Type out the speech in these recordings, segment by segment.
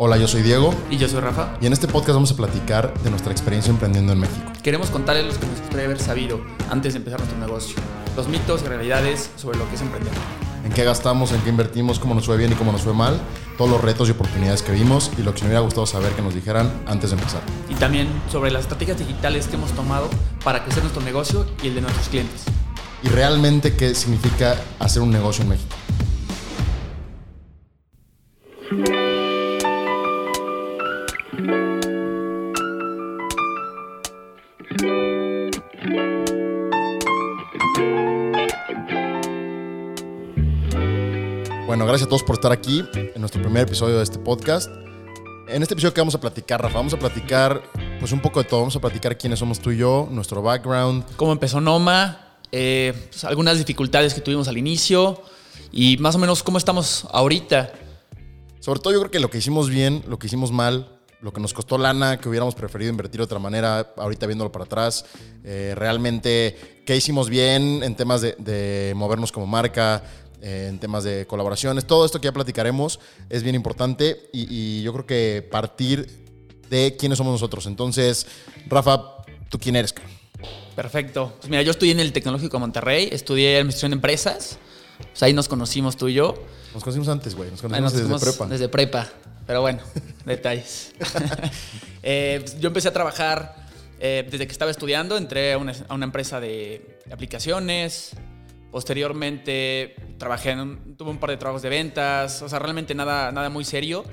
Hola, yo soy Diego Y yo soy Rafa. y en este podcast vamos a platicar de nuestra experiencia emprendiendo en México. Queremos contarles lo que nos gustaría haber sabido antes de empezar nuestro negocio. Los mitos y realidades sobre lo que es emprender. En qué gastamos, en qué invertimos, cómo nos fue bien y cómo nos fue mal, todos los retos y oportunidades que vimos y lo que nos hubiera gustado saber que nos dijeran antes de empezar. Y también sobre las estrategias digitales que hemos tomado para crecer nuestro negocio y el de nuestros clientes. Y realmente qué significa hacer un negocio en México. Bueno, gracias a todos por estar aquí en nuestro primer episodio de este podcast. En este episodio que vamos a platicar, Rafa, vamos a platicar pues un poco de todo. Vamos a platicar quiénes somos tú y yo, nuestro background, ¿Cómo empezó Noma? Eh, pues, algunas dificultades que tuvimos al inicio y más o menos cómo estamos ahorita. Sobre todo yo creo que lo que hicimos bien, lo que hicimos mal, lo que nos costó lana, que hubiéramos preferido invertir de otra manera, ahorita viéndolo para atrás, eh, realmente qué hicimos bien en temas de, de movernos como marca, en temas de colaboraciones, todo esto que ya platicaremos es bien importante y, y yo creo que partir de quiénes somos nosotros. Entonces, Rafa, ¿tú quién eres? Perfecto. Pues mira, yo estudié en el Tecnológico de Monterrey, estudié Administración de Empresas. Pues ahí nos conocimos tú y yo. Nos conocimos antes, güey, nos conocimos nos desde prepa. Desde prepa. Pero bueno, detalles. Eh, pues yo empecé a trabajar eh, desde que estaba estudiando, entré a una, a una empresa de aplicaciones. Posteriormente trabajé en tuve un par de trabajos de ventas, o sea, realmente nada, nada muy serio.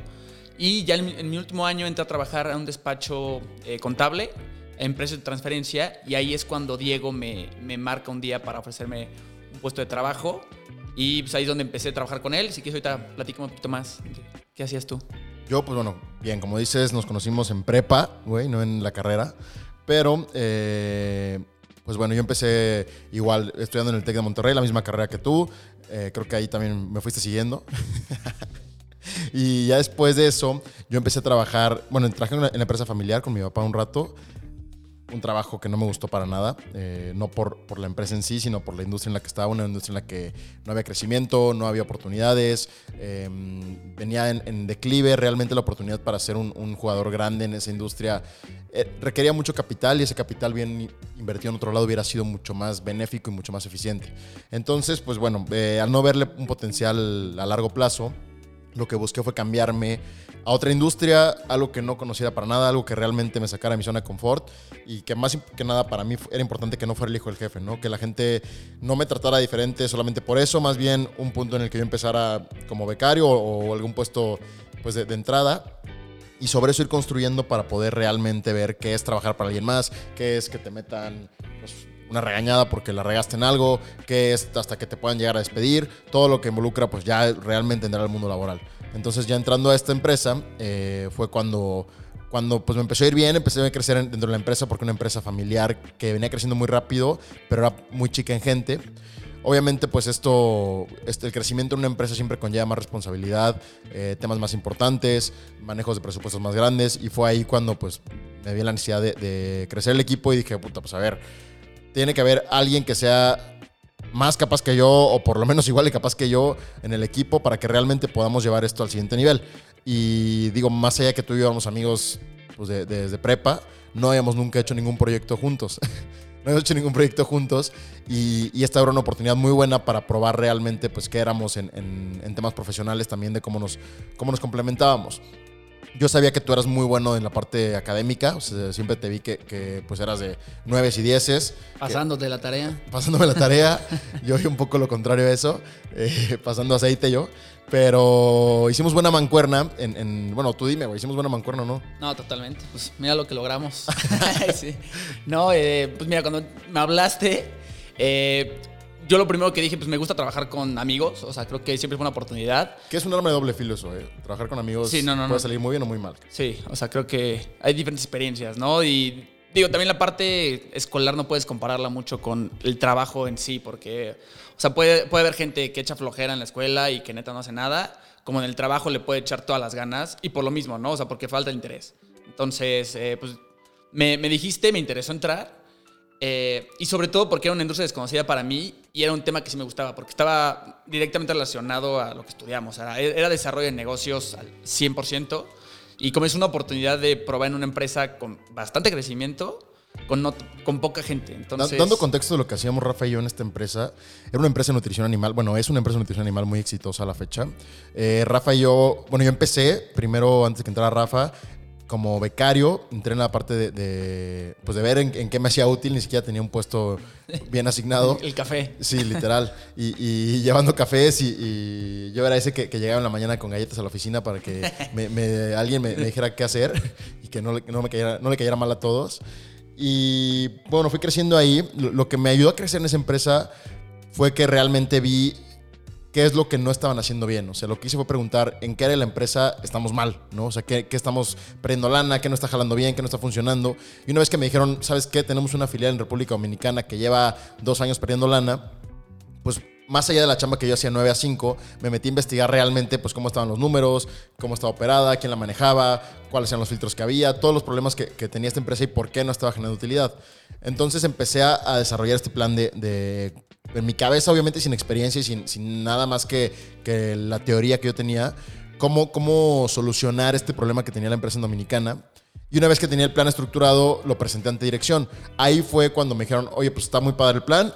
Y ya en, mi- en mi último año entré a trabajar a un despacho eh, contable, empresa de transferencia, y ahí es cuando Diego me, me marca un día para ofrecerme un puesto de trabajo. Y pues ahí es donde empecé a trabajar con él. Si quieres ahorita platícame un poquito más. ¿Qué hacías tú? Yo, pues bueno, bien, como dices, nos conocimos en prepa, güey, no en la carrera. Pero, eh, pues bueno, yo empecé igual estudiando en el TEC de Monterrey, la misma carrera que tú. Eh, creo que ahí también me fuiste siguiendo. y ya después de eso, yo empecé a trabajar, bueno, trabajé en una- en la empresa familiar con mi papá un rato. Un trabajo que no me gustó para nada, eh, no por, por la empresa en sí, sino por la industria en la que estaba, una industria en la que no había crecimiento, no había oportunidades, eh, venía en, declive, realmente la oportunidad para ser un, jugador grande en esa industria eh, requería mucho capital y ese capital bien invertido en otro lado hubiera sido mucho más benéfico y mucho más eficiente. Entonces, pues bueno, al no verle un potencial a largo plazo, lo que busqué fue cambiarme a otra industria, algo que no conocía para nada, algo que realmente me sacara de mi zona de confort y que más que nada para mí era importante que no fuera el hijo del jefe, ¿no? Que la gente no me tratara diferente solamente por eso, más bien un punto en el que yo empezara como becario o, algún puesto pues de, de entrada y sobre eso ir construyendo para poder realmente ver qué es trabajar para alguien más, qué es que te metan pues, una regañada porque la regaste en algo, qué es hasta que te puedan llegar a despedir, todo lo que involucra pues ya realmente entrar al mundo laboral. Entonces ya entrando a esta empresa eh, fue cuando, cuando pues me empezó a ir bien, empecé a crecer en- dentro de la empresa porque una empresa familiar que venía creciendo muy rápido, pero era muy chica en gente. Obviamente, pues esto, este, el crecimiento en una empresa siempre conlleva más responsabilidad, eh, temas más importantes, manejos de presupuestos más grandes, y fue ahí cuando pues me vi la necesidad de, de crecer el equipo y dije, puta, pues a ver, tiene que haber alguien que sea más capaz que yo, o por lo menos igual de capaz que yo en el equipo, para que realmente podamos llevar esto al siguiente nivel. Y digo, más allá que tú y yo éramos amigos pues, de- desde prepa, no habíamos nunca hecho ningún proyecto juntos. no habíamos hecho ningún proyecto juntos y, y esta era una oportunidad muy buena para probar realmente pues qué éramos en, en- en temas profesionales también de cómo nos, cómo nos complementábamos. Yo sabía que tú eras muy bueno en la parte académica, o sea, siempre te vi que, que, pues eras de 9 y 10 Pasándote la tarea. pasándome la tarea. yo un poco lo contrario a eso, eh, pasando aceite yo. Pero hicimos buena mancuerna. En, en- bueno, tú dime, güey, hicimos buena mancuerna o no. No, totalmente. Pues mira lo que logramos. Sí. No, eh, pues mira, cuando me hablaste, eh, yo lo primero que dije, pues me gusta trabajar con amigos. O sea, creo que siempre es una oportunidad. Que es un arma de doble filo eso, ¿eh? Trabajar con amigos Sí, no, no, puede no. salir muy bien o muy mal. Sí, o sea, creo que hay diferentes experiencias, ¿no? Y digo, también la parte escolar no puedes compararla mucho con el trabajo en sí, porque, o sea, puede, puede haber gente que echa flojera en la escuela y que neta no hace nada, como en el trabajo le puede echar todas las ganas y por lo mismo, ¿no? O sea, porque falta el interés. Entonces, eh, pues me, me dijiste, me interesó entrar. Eh, y sobre todo porque era una industria desconocida para mí y era un tema que sí me gustaba, porque estaba directamente relacionado a lo que estudiamos. Era, era desarrollo de negocios al 100%. Y como es una oportunidad de probar en una empresa con bastante crecimiento, con, no- con poca gente. Entonces, Dando contexto de lo que hacíamos Rafa y yo en esta empresa, era una empresa de nutrición animal, bueno, es una empresa de nutrición animal muy exitosa a la fecha. Eh, Rafa y yo, bueno, yo empecé primero, antes de que entrara Rafa, como becario, entré en la parte de, de, pues de ver en, en qué me hacía útil, ni siquiera tenía un puesto bien asignado. el café. Sí, literal. Y, y llevando cafés y, y yo era ese que, que llegaba en la mañana con galletas a la oficina para que me- me- alguien me, me dijera qué hacer y que no le, no me cayera, no le cayera mal a todos. Y bueno, fui creciendo ahí. Lo, lo que me ayudó a crecer en esa empresa fue que realmente vi qué es lo que no estaban haciendo bien. O sea, lo que hice fue preguntar en qué área de la empresa estamos mal, ¿no? O sea, qué, qué estamos perdiendo lana, qué no está jalando bien, qué no está funcionando. Y una vez que me dijeron, ¿sabes qué? Tenemos una filial en República Dominicana que lleva dos años perdiendo lana, pues más allá de la chamba que yo hacía 9 a 5, me metí a investigar realmente pues cómo estaban los números, cómo estaba operada, quién la manejaba, cuáles eran los filtros que había, todos los problemas que, que tenía esta empresa y por qué no estaba generando utilidad. Entonces empecé a, a desarrollar este plan de, de- en mi cabeza, obviamente sin experiencia y sin, sin nada más que, que la teoría que yo tenía, cómo, cómo solucionar este problema que tenía la empresa Dominicana. Y una vez que tenía el plan estructurado, lo presenté ante dirección. Ahí fue cuando me dijeron, oye, pues está muy padre el plan,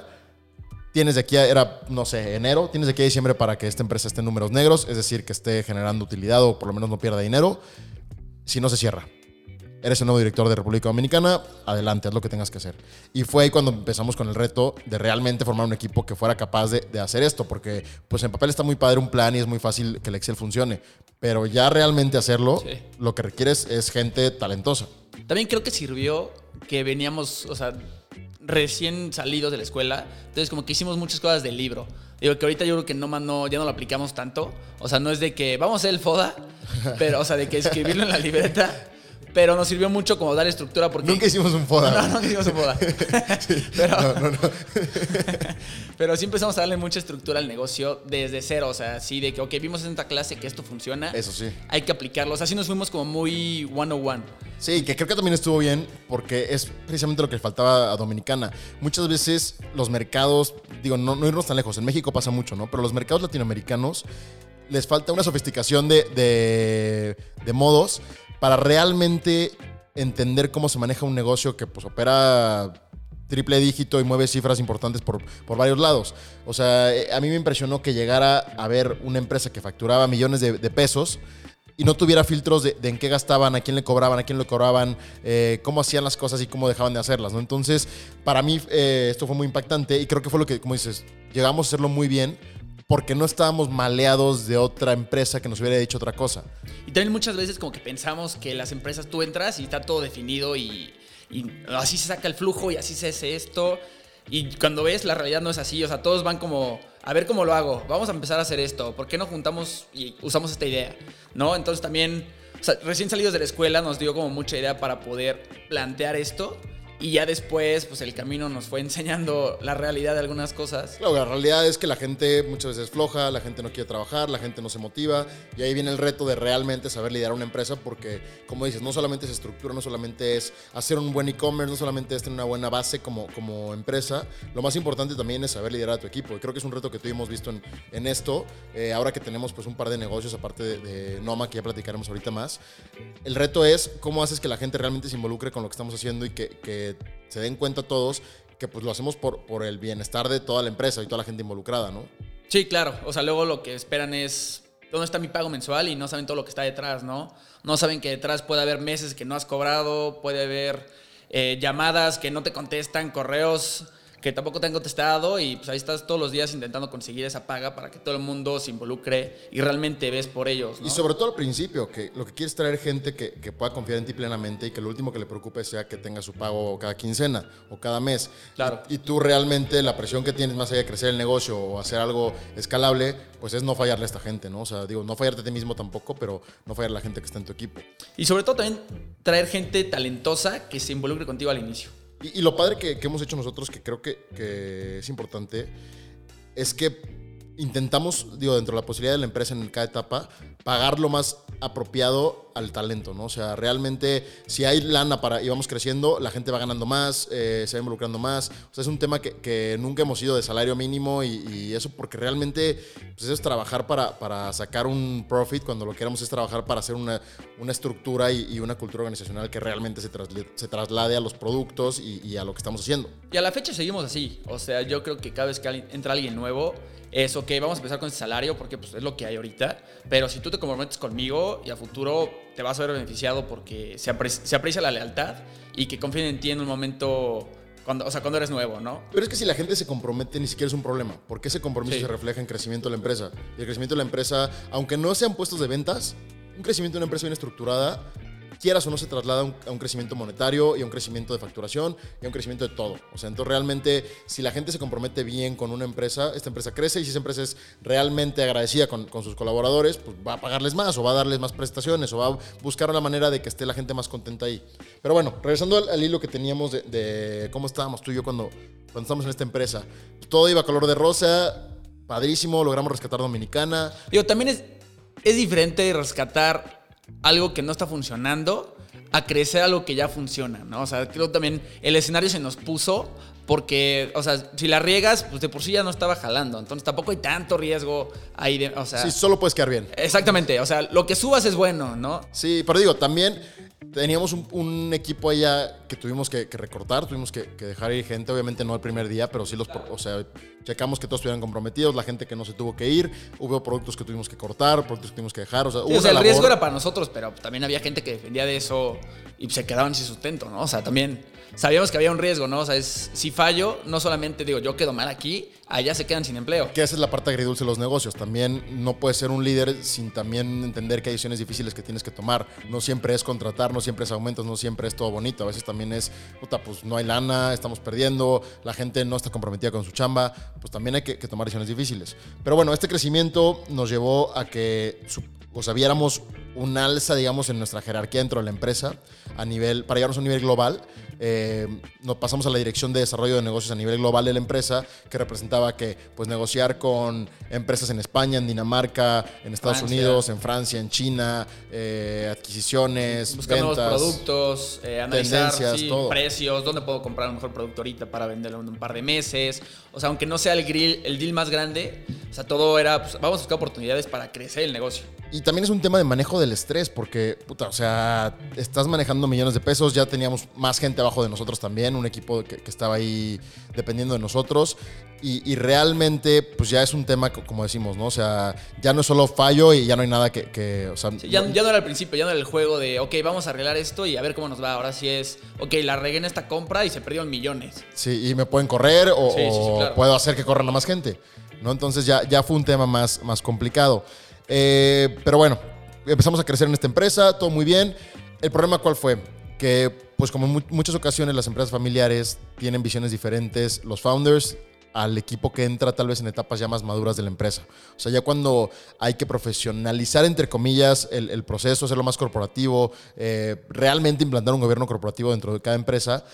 tienes de aquí a, era, no sé, enero, tienes de aquí a diciembre para que esta empresa esté en números negros, es decir, que esté generando utilidad o por lo menos no pierda dinero. Si no se cierra. Eres el nuevo director de República Dominicana, adelante, haz lo que tengas que hacer. Y fue ahí cuando empezamos con el reto de realmente formar un equipo que fuera capaz de, de hacer esto, porque pues en papel está muy padre un plan y es muy fácil que el Excel funcione, pero ya realmente hacerlo, Sí. lo que requieres es gente talentosa. También creo que sirvió que veníamos, o sea, recién salidos de la escuela. Entonces, como que hicimos muchas cosas del libro. Digo que ahorita yo creo que no, no, ya no lo aplicamos tanto. O sea, no es de que vamos a hacer el FODA, pero, o sea, de que escribirlo en la libreta. Pero nos sirvió mucho como dar estructura porque... Nunca hicimos un FODA. No, no, nunca hicimos un FODA. pero, No, no, no. pero sí empezamos a darle mucha estructura al negocio desde cero. O sea, así de que, ok, vimos en esta clase que esto funciona. Eso sí. Hay que aplicarlo. O sea, así nos fuimos como muy one-on-one. Sí, que creo que también estuvo bien porque es precisamente lo que le faltaba a Dominicana. Muchas veces los mercados, digo, no, no irnos tan lejos, en México pasa mucho, ¿no? Pero los mercados latinoamericanos les falta una sofisticación de, de, de modos para realmente entender cómo se maneja un negocio que pues opera triple dígito y mueve cifras importantes por, por varios lados. O sea, eh, a mí me impresionó que llegara a ver una empresa que facturaba millones de, pesos y no tuviera filtros de, de en qué gastaban, a quién le cobraban, a quién le cobraban, eh, cómo hacían las cosas y cómo dejaban de hacerlas, ¿no? Entonces, para mí eh, esto fue muy impactante y creo que fue lo que, como dices, llegamos a hacerlo muy bien porque no estábamos maleados de otra empresa que nos hubiera dicho otra cosa. Y también muchas veces como que pensamos que las empresas tú entras y está todo definido y, así se saca el flujo y así se hace esto. Y cuando ves, la realidad no es así. O sea, todos van como, a ver cómo lo hago. Vamos a empezar a hacer esto. ¿Por qué no juntamos y usamos esta idea? ¿No? Entonces también, o sea, recién salidos de la escuela nos dio como mucha idea para poder plantear esto. Y ya después, pues el camino nos fue enseñando la realidad de algunas cosas. Claro, la realidad es que la gente muchas veces es floja, la gente no quiere trabajar, la gente no se motiva y ahí viene el reto de realmente saber liderar una empresa porque, como dices, no solamente es estructura, no solamente es hacer un buen e-commerce, no solamente es tener una buena base como, como empresa, lo más importante también es saber liderar a tu equipo y creo que es un reto que tú hemos visto en, en esto, eh, ahora que tenemos pues un par de negocios aparte de, de Noma, que ya platicaremos ahorita más, el reto es cómo haces que la gente realmente se involucre con lo que estamos haciendo y que se den cuenta todos que pues lo hacemos por, por el bienestar de toda la empresa y toda la gente involucrada, ¿no? Sí, claro. O sea, luego lo que esperan es dónde está mi pago mensual y no saben todo lo que está detrás, ¿no? No saben que detrás puede haber meses que no has cobrado, puede haber eh, llamadas que no te contestan, correos que tampoco te han contestado y pues ahí estás todos los días intentando conseguir esa paga para que todo el mundo se involucre y realmente ves por ellos, ¿no? Y sobre todo al principio, que lo que quieres es traer gente que, que pueda confiar en ti plenamente y que lo último que le preocupe sea que tenga su pago cada quincena o cada mes. Claro. Y, y tú realmente la presión que tienes más allá de crecer el negocio o hacer algo escalable, pues es no fallarle a esta gente, ¿no? O sea, digo, no fallarte a ti mismo tampoco, pero no fallar a la gente que está en tu equipo. Y sobre todo también traer gente talentosa que se involucre contigo al inicio. Y, lo padre que, que hemos hecho nosotros, que creo que, que es importante, es que intentamos, digo, dentro de la posibilidad de la empresa en cada etapa, pagar lo más apropiado al talento, ¿no? O sea, realmente si hay lana para y vamos creciendo, la gente va ganando más, eh, se va involucrando más. O sea, es un tema que, nunca hemos ido de salario mínimo y, eso porque realmente pues, eso es trabajar para, sacar un profit cuando lo que queremos es trabajar para hacer una, estructura y, una cultura organizacional que realmente se, traslade a los productos y, a lo que estamos haciendo. Y a la fecha seguimos así. O sea, yo creo que cada vez que entra alguien nuevo, es ok, vamos a empezar con ese salario porque pues, es lo que hay ahorita. Pero si tú te comprometes conmigo y a futuro te vas a ver beneficiado porque se, apre- se aprecia la lealtad y que confíen en ti en un momento, cuando, o sea, cuando eres nuevo, ¿no? Pero es que si la gente se compromete, ni siquiera es un problema, porque ese compromiso Sí. se refleja en crecimiento de la empresa. Y el crecimiento de la empresa, aunque no sean puestos de ventas, un crecimiento de una empresa bien estructurada, quieras o no, se traslada a un, crecimiento monetario y a un crecimiento de facturación y a un crecimiento de todo. O sea, entonces realmente, si la gente se compromete bien con una empresa, esta empresa crece y si esa empresa es realmente agradecida con, sus colaboradores, pues va a pagarles más o va a darles más prestaciones o va a buscar una manera de que esté la gente más contenta ahí. Pero bueno, regresando al, hilo que teníamos de, de cómo estábamos tú y yo cuando, cuando estábamos en esta empresa. Todo iba a color de rosa, padrísimo, logramos rescatar Dominicana. Digo, también es, es diferente rescatar algo que no está funcionando a crecer algo que ya funciona, ¿no? O sea, creo también el escenario se nos puso porque, o sea, si la riegas, pues de por sí ya no estaba jalando. Entonces tampoco hay tanto riesgo ahí, de, o sea... Sí, solo puedes quedar bien. Exactamente, o sea, lo que subas es bueno, ¿no? Sí, pero digo, también teníamos un, un equipo allá que tuvimos que, que recortar, tuvimos que, que dejar ir gente, obviamente no el primer día, pero sí los, o sea, checamos que todos estuvieran comprometidos, la gente que no se tuvo que ir, hubo productos que tuvimos que cortar, productos que tuvimos que dejar, o sea, Sí, hubo o sea, el riesgo era para nosotros, pero también había gente que defendía de eso y se quedaban sin sustento, ¿no? O sea, también sabíamos que había un riesgo, ¿no? O sea, es, si fallo, no solamente digo, yo quedo mal aquí, allá se quedan sin empleo. Que esa es la parte agridulce de los negocios. También no puedes ser un líder sin también entender que hay decisiones difíciles que tienes que tomar. No siempre es contratar, no siempre es aumentos, no siempre es todo bonito. A veces también es, puta, pues no hay lana, estamos perdiendo, la gente no está comprometida con su chamba. Pues también hay que, tomar decisiones difíciles. Pero bueno, este crecimiento nos llevó a que, o sea, viéramos un alza, digamos, en nuestra jerarquía dentro de la empresa a nivel, para llevarnos a un nivel global. Eh, nos pasamos a la dirección de desarrollo de negocios a nivel global de la empresa, que representaba que pues negociar con empresas en España, en Dinamarca, en Estados Francia. Unidos, en Francia, en China, eh, adquisiciones, Buscar nuevos ventas. productos, eh, analizar sí, precios, dónde puedo comprar el mejor producto ahorita para venderlo en un par de meses. O sea, aunque no sea el, grill, el deal más grande, o sea, todo era, pues, vamos a buscar oportunidades para crecer el negocio. Y también es un tema de manejo del estrés, porque, puta, o sea, estás manejando millones de pesos, ya teníamos más gente abajo de nosotros también, un equipo que, que estaba ahí dependiendo de nosotros, y, y realmente, pues ya es un tema, co- como decimos, ¿no? O sea, ya no es solo fallo y ya no hay nada que, que, o sea, Sí, ya, no- ya no era el principio, ya no era el juego de, ok, vamos a arreglar esto y a ver cómo nos va. Ahora sí es, ok, la regué en esta compra y se perdieron millones. Sí, y me pueden correr o, Sí, sí, sí, o claro. puedo hacer que corran a más gente, ¿no? Entonces ya, ya fue un tema más, más complicado. Eh, pero bueno, empezamos a crecer en esta empresa, todo muy bien. ¿El problema cuál fue? Que, pues como en mu- muchas ocasiones las empresas familiares tienen visiones diferentes, los founders al equipo que entra tal vez en etapas ya más maduras de la empresa. O sea, ya cuando hay que profesionalizar, entre comillas, el, el proceso, hacerlo más corporativo, eh, realmente implantar un gobierno corporativo dentro de cada empresa,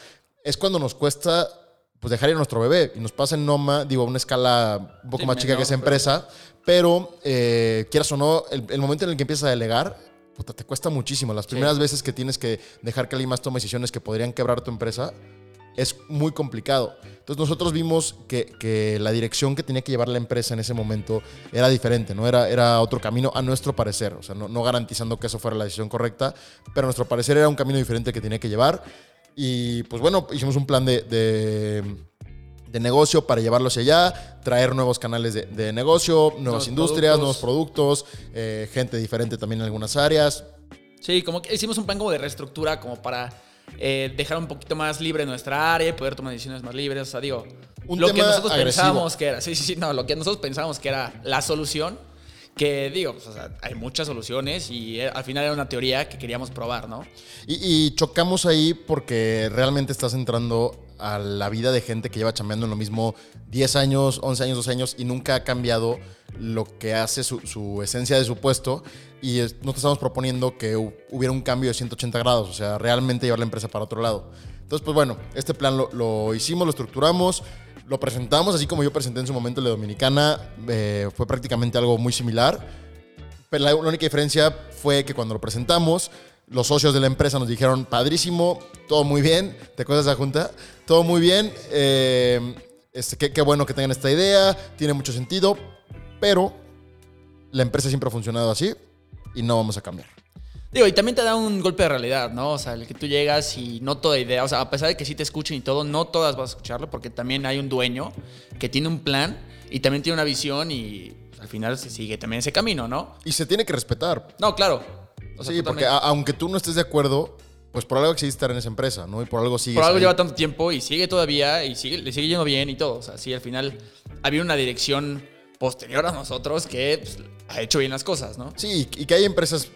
es cuando nos cuesta pues dejar ir a nuestro bebé. Y nos pasa en Noma, digo, a una escala un poco Sí, más chica que esa pero- empresa, pero eh, quieras o no, el, el momento en el que empiezas a delegar, puta, te cuesta muchísimo. Las primeras veces que tienes que dejar que alguien más tome decisiones que podrían quebrar tu empresa, es muy complicado. Entonces nosotros vimos que, que la dirección que tenía que llevar la empresa en ese momento era diferente, ¿no? Era, era otro camino a nuestro parecer, o sea, no, no garantizando que eso fuera la decisión correcta, pero a nuestro parecer era un camino diferente que tenía que llevar. Y pues bueno, hicimos un plan de, de, de negocio para llevarlo hacia allá, traer nuevos canales de, de negocio, nuevas Nuevos industrias, productos. nuevos productos, eh, gente diferente también en algunas áreas. Sí, como que hicimos un plan como de reestructura como para eh, dejar un poquito más libre nuestra área poder tomar decisiones más libres. O sea, digo, Un lo que nosotros agresivo. pensábamos que era, sí, sí, sí, no, lo que nosotros pensábamos que era la solución, que digo, pues, hay muchas soluciones y eh, al final era una teoría que queríamos probar, ¿no? Y, chocamos ahí porque realmente estás entrando a la vida de gente que lleva chambeando en lo mismo 10 años, 11 años, 12 años y nunca ha cambiado lo que hace su, esencia de su puesto. Y es- nosotros estamos proponiendo que hu- hubiera un cambio de 180 grados, o sea, realmente llevar la empresa para otro lado. Entonces, pues bueno, este plan lo hicimos, lo estructuramos, lo presentamos, así como yo presenté en su momento de Dominicana, eh, fue prácticamente algo muy similar Pero la única diferencia fue que cuando lo presentamos, los socios de la empresa nos dijeron, padrísimo, todo muy bien, ¿te acuerdas la junta? Todo muy bien, eh, este, qué, qué bueno que tengan esta idea, tiene mucho sentido, pero la empresa siempre ha funcionado así y no vamos a cambiar. Digo, y también te da un golpe de realidad, ¿no? O sea, el que tú llegas y no toda idea, o sea, a pesar de que sí te escuchen y todo, no todas vas a escucharlo porque también hay un dueño que tiene un plan y también tiene una visión y al final se sigue también ese camino, ¿no? Y se tiene que respetar. No, claro. O sea, sí, porque a- aunque tú no estés de acuerdo, pues por algo existe estar en esa empresa, ¿no? Y por algo sigues por algo ahí. lleva tanto tiempo y sigue todavía y sigue, le sigue yendo bien y todo. O sea, sí, al final había una dirección posterior a nosotros que pues, ha hecho bien las cosas, ¿no? Sí, y que hay empresas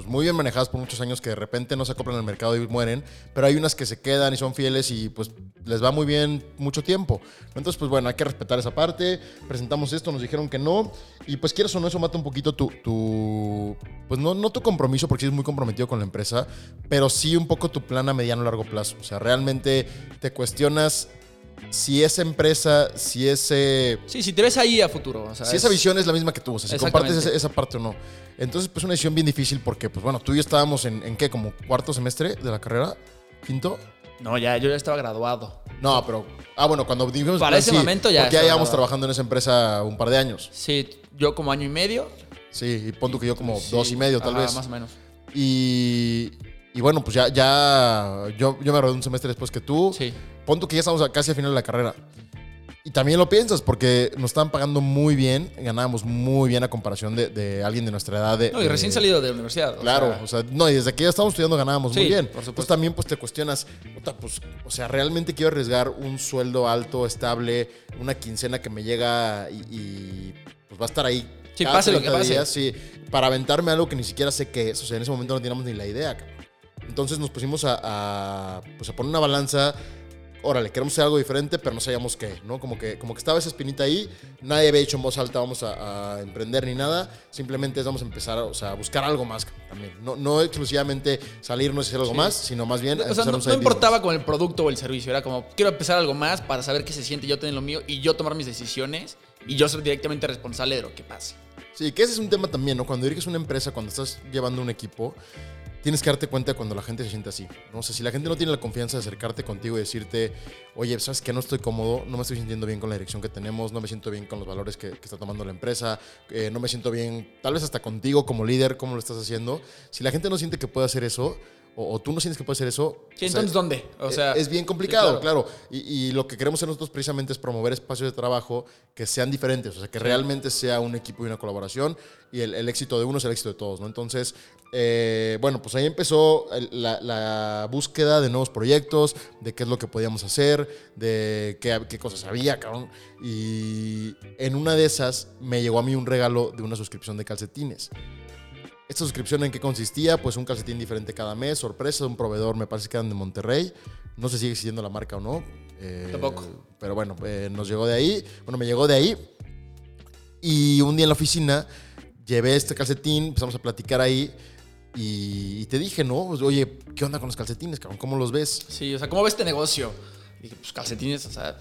pues muy bien manejadas por muchos años que de repente no se acoplan al mercado y mueren, pero hay unas que se quedan y son fieles y pues les va muy bien mucho tiempo. Entonces, pues bueno, hay que respetar esa parte. Presentamos esto, nos dijeron que no, y pues quieras o no, eso mata un poquito tu, tu pues no, no tu compromiso, porque sí es muy comprometido con la empresa, pero sí un poco tu plan a mediano largo plazo. O sea, realmente te cuestionas si esa empresa, si ese... Sí, si te ves ahí a futuro. O sea, Si es- esa visión es la misma que tú, o sea, si compartes esa, esa parte o no. Entonces, pues una decisión bien difícil porque, pues bueno, tú y yo estábamos en, ¿en qué? ¿Como cuarto semestre de la carrera? ¿Quinto? No, ya, yo ya estaba graduado. No, pero... Ah, bueno, cuando dijimos... Para ese momento ya Porque ya llevamos trabajando en esa empresa un par de años. Sí, yo como año y medio. Sí, y pon tú que yo como Sí, dos y medio, tal ajá, vez. Más o menos. Y... Y bueno, pues ya... ya yo, yo me gradué un semestre después que tú. Sí. Pon tú que ya estamos casi al final de la carrera. Y también lo piensas, porque nos estaban pagando muy bien, ganábamos muy bien a comparación de, de alguien de nuestra edad. De, No, y recién de- salido de la universidad. o Claro, sea, o sea, no, y desde que ya estábamos estudiando ganábamos muy Sí, bien. por supuesto. Entonces también pues te cuestionas, puta, pues, o sea, realmente quiero arriesgar un sueldo alto, estable, una quincena que me llega y, y, pues va a estar ahí. Sí, cada pase lo que 30 pase. días, sí, para aventarme algo que ni siquiera sé qué es. O sea, en ese momento no teníamos ni la idea. Entonces nos pusimos a, a, pues, a poner una balanza. Órale, queremos hacer algo diferente, pero no sabíamos qué, ¿no? Como que, como que estaba esa espinita ahí. Nadie había dicho en voz alta, vamos a, a emprender ni nada. Simplemente vamos a empezar o sea, a buscar algo más también. No, no exclusivamente salirnos y hacer algo Sí. más, sino más bien O sea, no, no importaba con el producto o el servicio, era como, quiero empezar algo más para saber qué se siente yo tener lo mío y yo tomar mis decisiones y yo ser directamente responsable de lo que pase. Sí, que ese es un tema también, ¿no? Cuando diriges una empresa, cuando estás llevando un equipo, tienes que darte cuenta cuando la gente se siente así. ¿no? O sea, si la gente no tiene la confianza de acercarte contigo y decirte, oye, ¿sabes qué? No estoy cómodo, no me estoy sintiendo bien con la dirección que tenemos, no me siento bien con los valores que, que está tomando la empresa, eh, no me siento bien, tal vez hasta contigo como líder, cómo lo estás haciendo. Si la gente no siente que puede hacer eso, o, o tú no sientes que puede hacer eso, Sí, sea, entonces, ¿dónde? O sea, es bien complicado, sí, claro. Y, y lo que queremos hacer nosotros precisamente es promover espacios de trabajo que sean diferentes, o sea, que realmente sea un equipo y una colaboración y el, el éxito de uno es el éxito de todos, ¿no? Entonces, eh, bueno, pues ahí empezó la búsqueda de nuevos proyectos, de qué es lo que podíamos hacer, de qué, qué cosas había, cabrón. Y en una de esas me llegó a mí un regalo de una suscripción de calcetines. Esta suscripción en qué consistía, pues un calcetín diferente cada mes, sorpresa de un proveedor, me parece que eran de Monterrey. No sé si sigue existiendo la marca o no. eh, Tampoco. Pero bueno, eh, nos llegó de ahí. Bueno, me llegó de ahí. Y un día en la oficina llevé este calcetín, empezamos a platicar ahí. Y, y te dije, ¿no? Pues, Oye, ¿qué onda con los calcetines, cabrón? ¿Cómo los ves? sí, o sea, ¿cómo ves este negocio? Y dije, pues calcetines, o sea,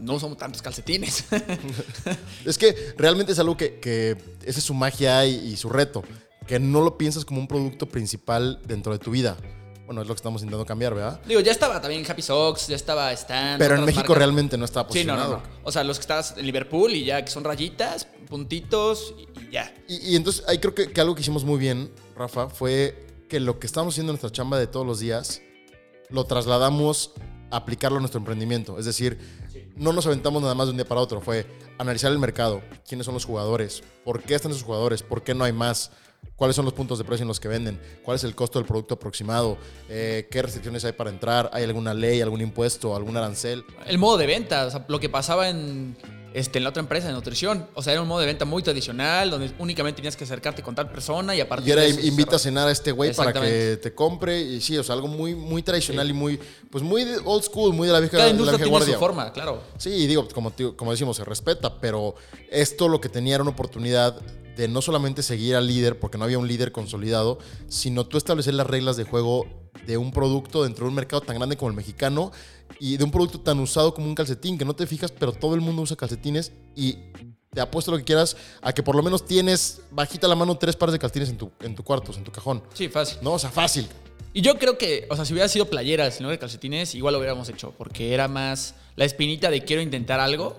no usamos tantos calcetines. Es que realmente es algo que, que esa es su magia y, y su reto. Que no lo piensas como un producto principal dentro de tu vida. Bueno, es lo que estamos intentando cambiar, ¿verdad? Digo, ya estaba también Happy Socks, ya estaba Stan. Pero en México marcas. realmente no está Sí, no, posicionado. no, no. O sea, los que estás en Liverpool y ya que son rayitas, puntitos y, ya. Y, y entonces ahí creo que, que algo que hicimos muy bien, Rafa, fue que lo que estamos haciendo en nuestra chamba de todos los días, lo trasladamos a aplicarlo a nuestro emprendimiento. Es decir, no nos aventamos nada más de un día para otro. Fue analizar el mercado, quiénes son los jugadores, por qué están esos jugadores, por qué no hay más, cuáles son los puntos de precio en los que venden, cuál es el costo del producto aproximado, eh, qué restricciones hay para entrar, hay alguna ley, algún impuesto, algún arancel. El modo de venta, o sea, lo que pasaba en, este, en la otra empresa de nutrición. O sea, era un modo de venta muy tradicional, donde únicamente tenías que acercarte con tal persona y a partir Y era de eso invita a cenar a este güey para que te compre. Y sí, o sea, algo muy, muy tradicional y muy, pues muy old school, muy de la vieja, Cada de la industria vieja tiene guardia. su forma, claro. Sí, digo, como, como decimos, se respeta, pero esto lo que tenía era una oportunidad de no solamente seguir al líder, porque no había un líder consolidado, sino tú establecer las reglas de juego de un producto dentro de un mercado tan grande como el mexicano y de un producto tan usado como un calcetín, que no te fijas, pero todo el mundo usa calcetines y te apuesto lo que quieras a que por lo menos tienes bajita la mano tres pares de calcetines en tu, en tu cuarto, en tu cajón. Sí, fácil. No, o sea, fácil. Y yo creo que, o sea, si hubiera sido playeras en lugar de calcetines, igual lo hubiéramos hecho, porque era más la espinita de quiero intentar algo.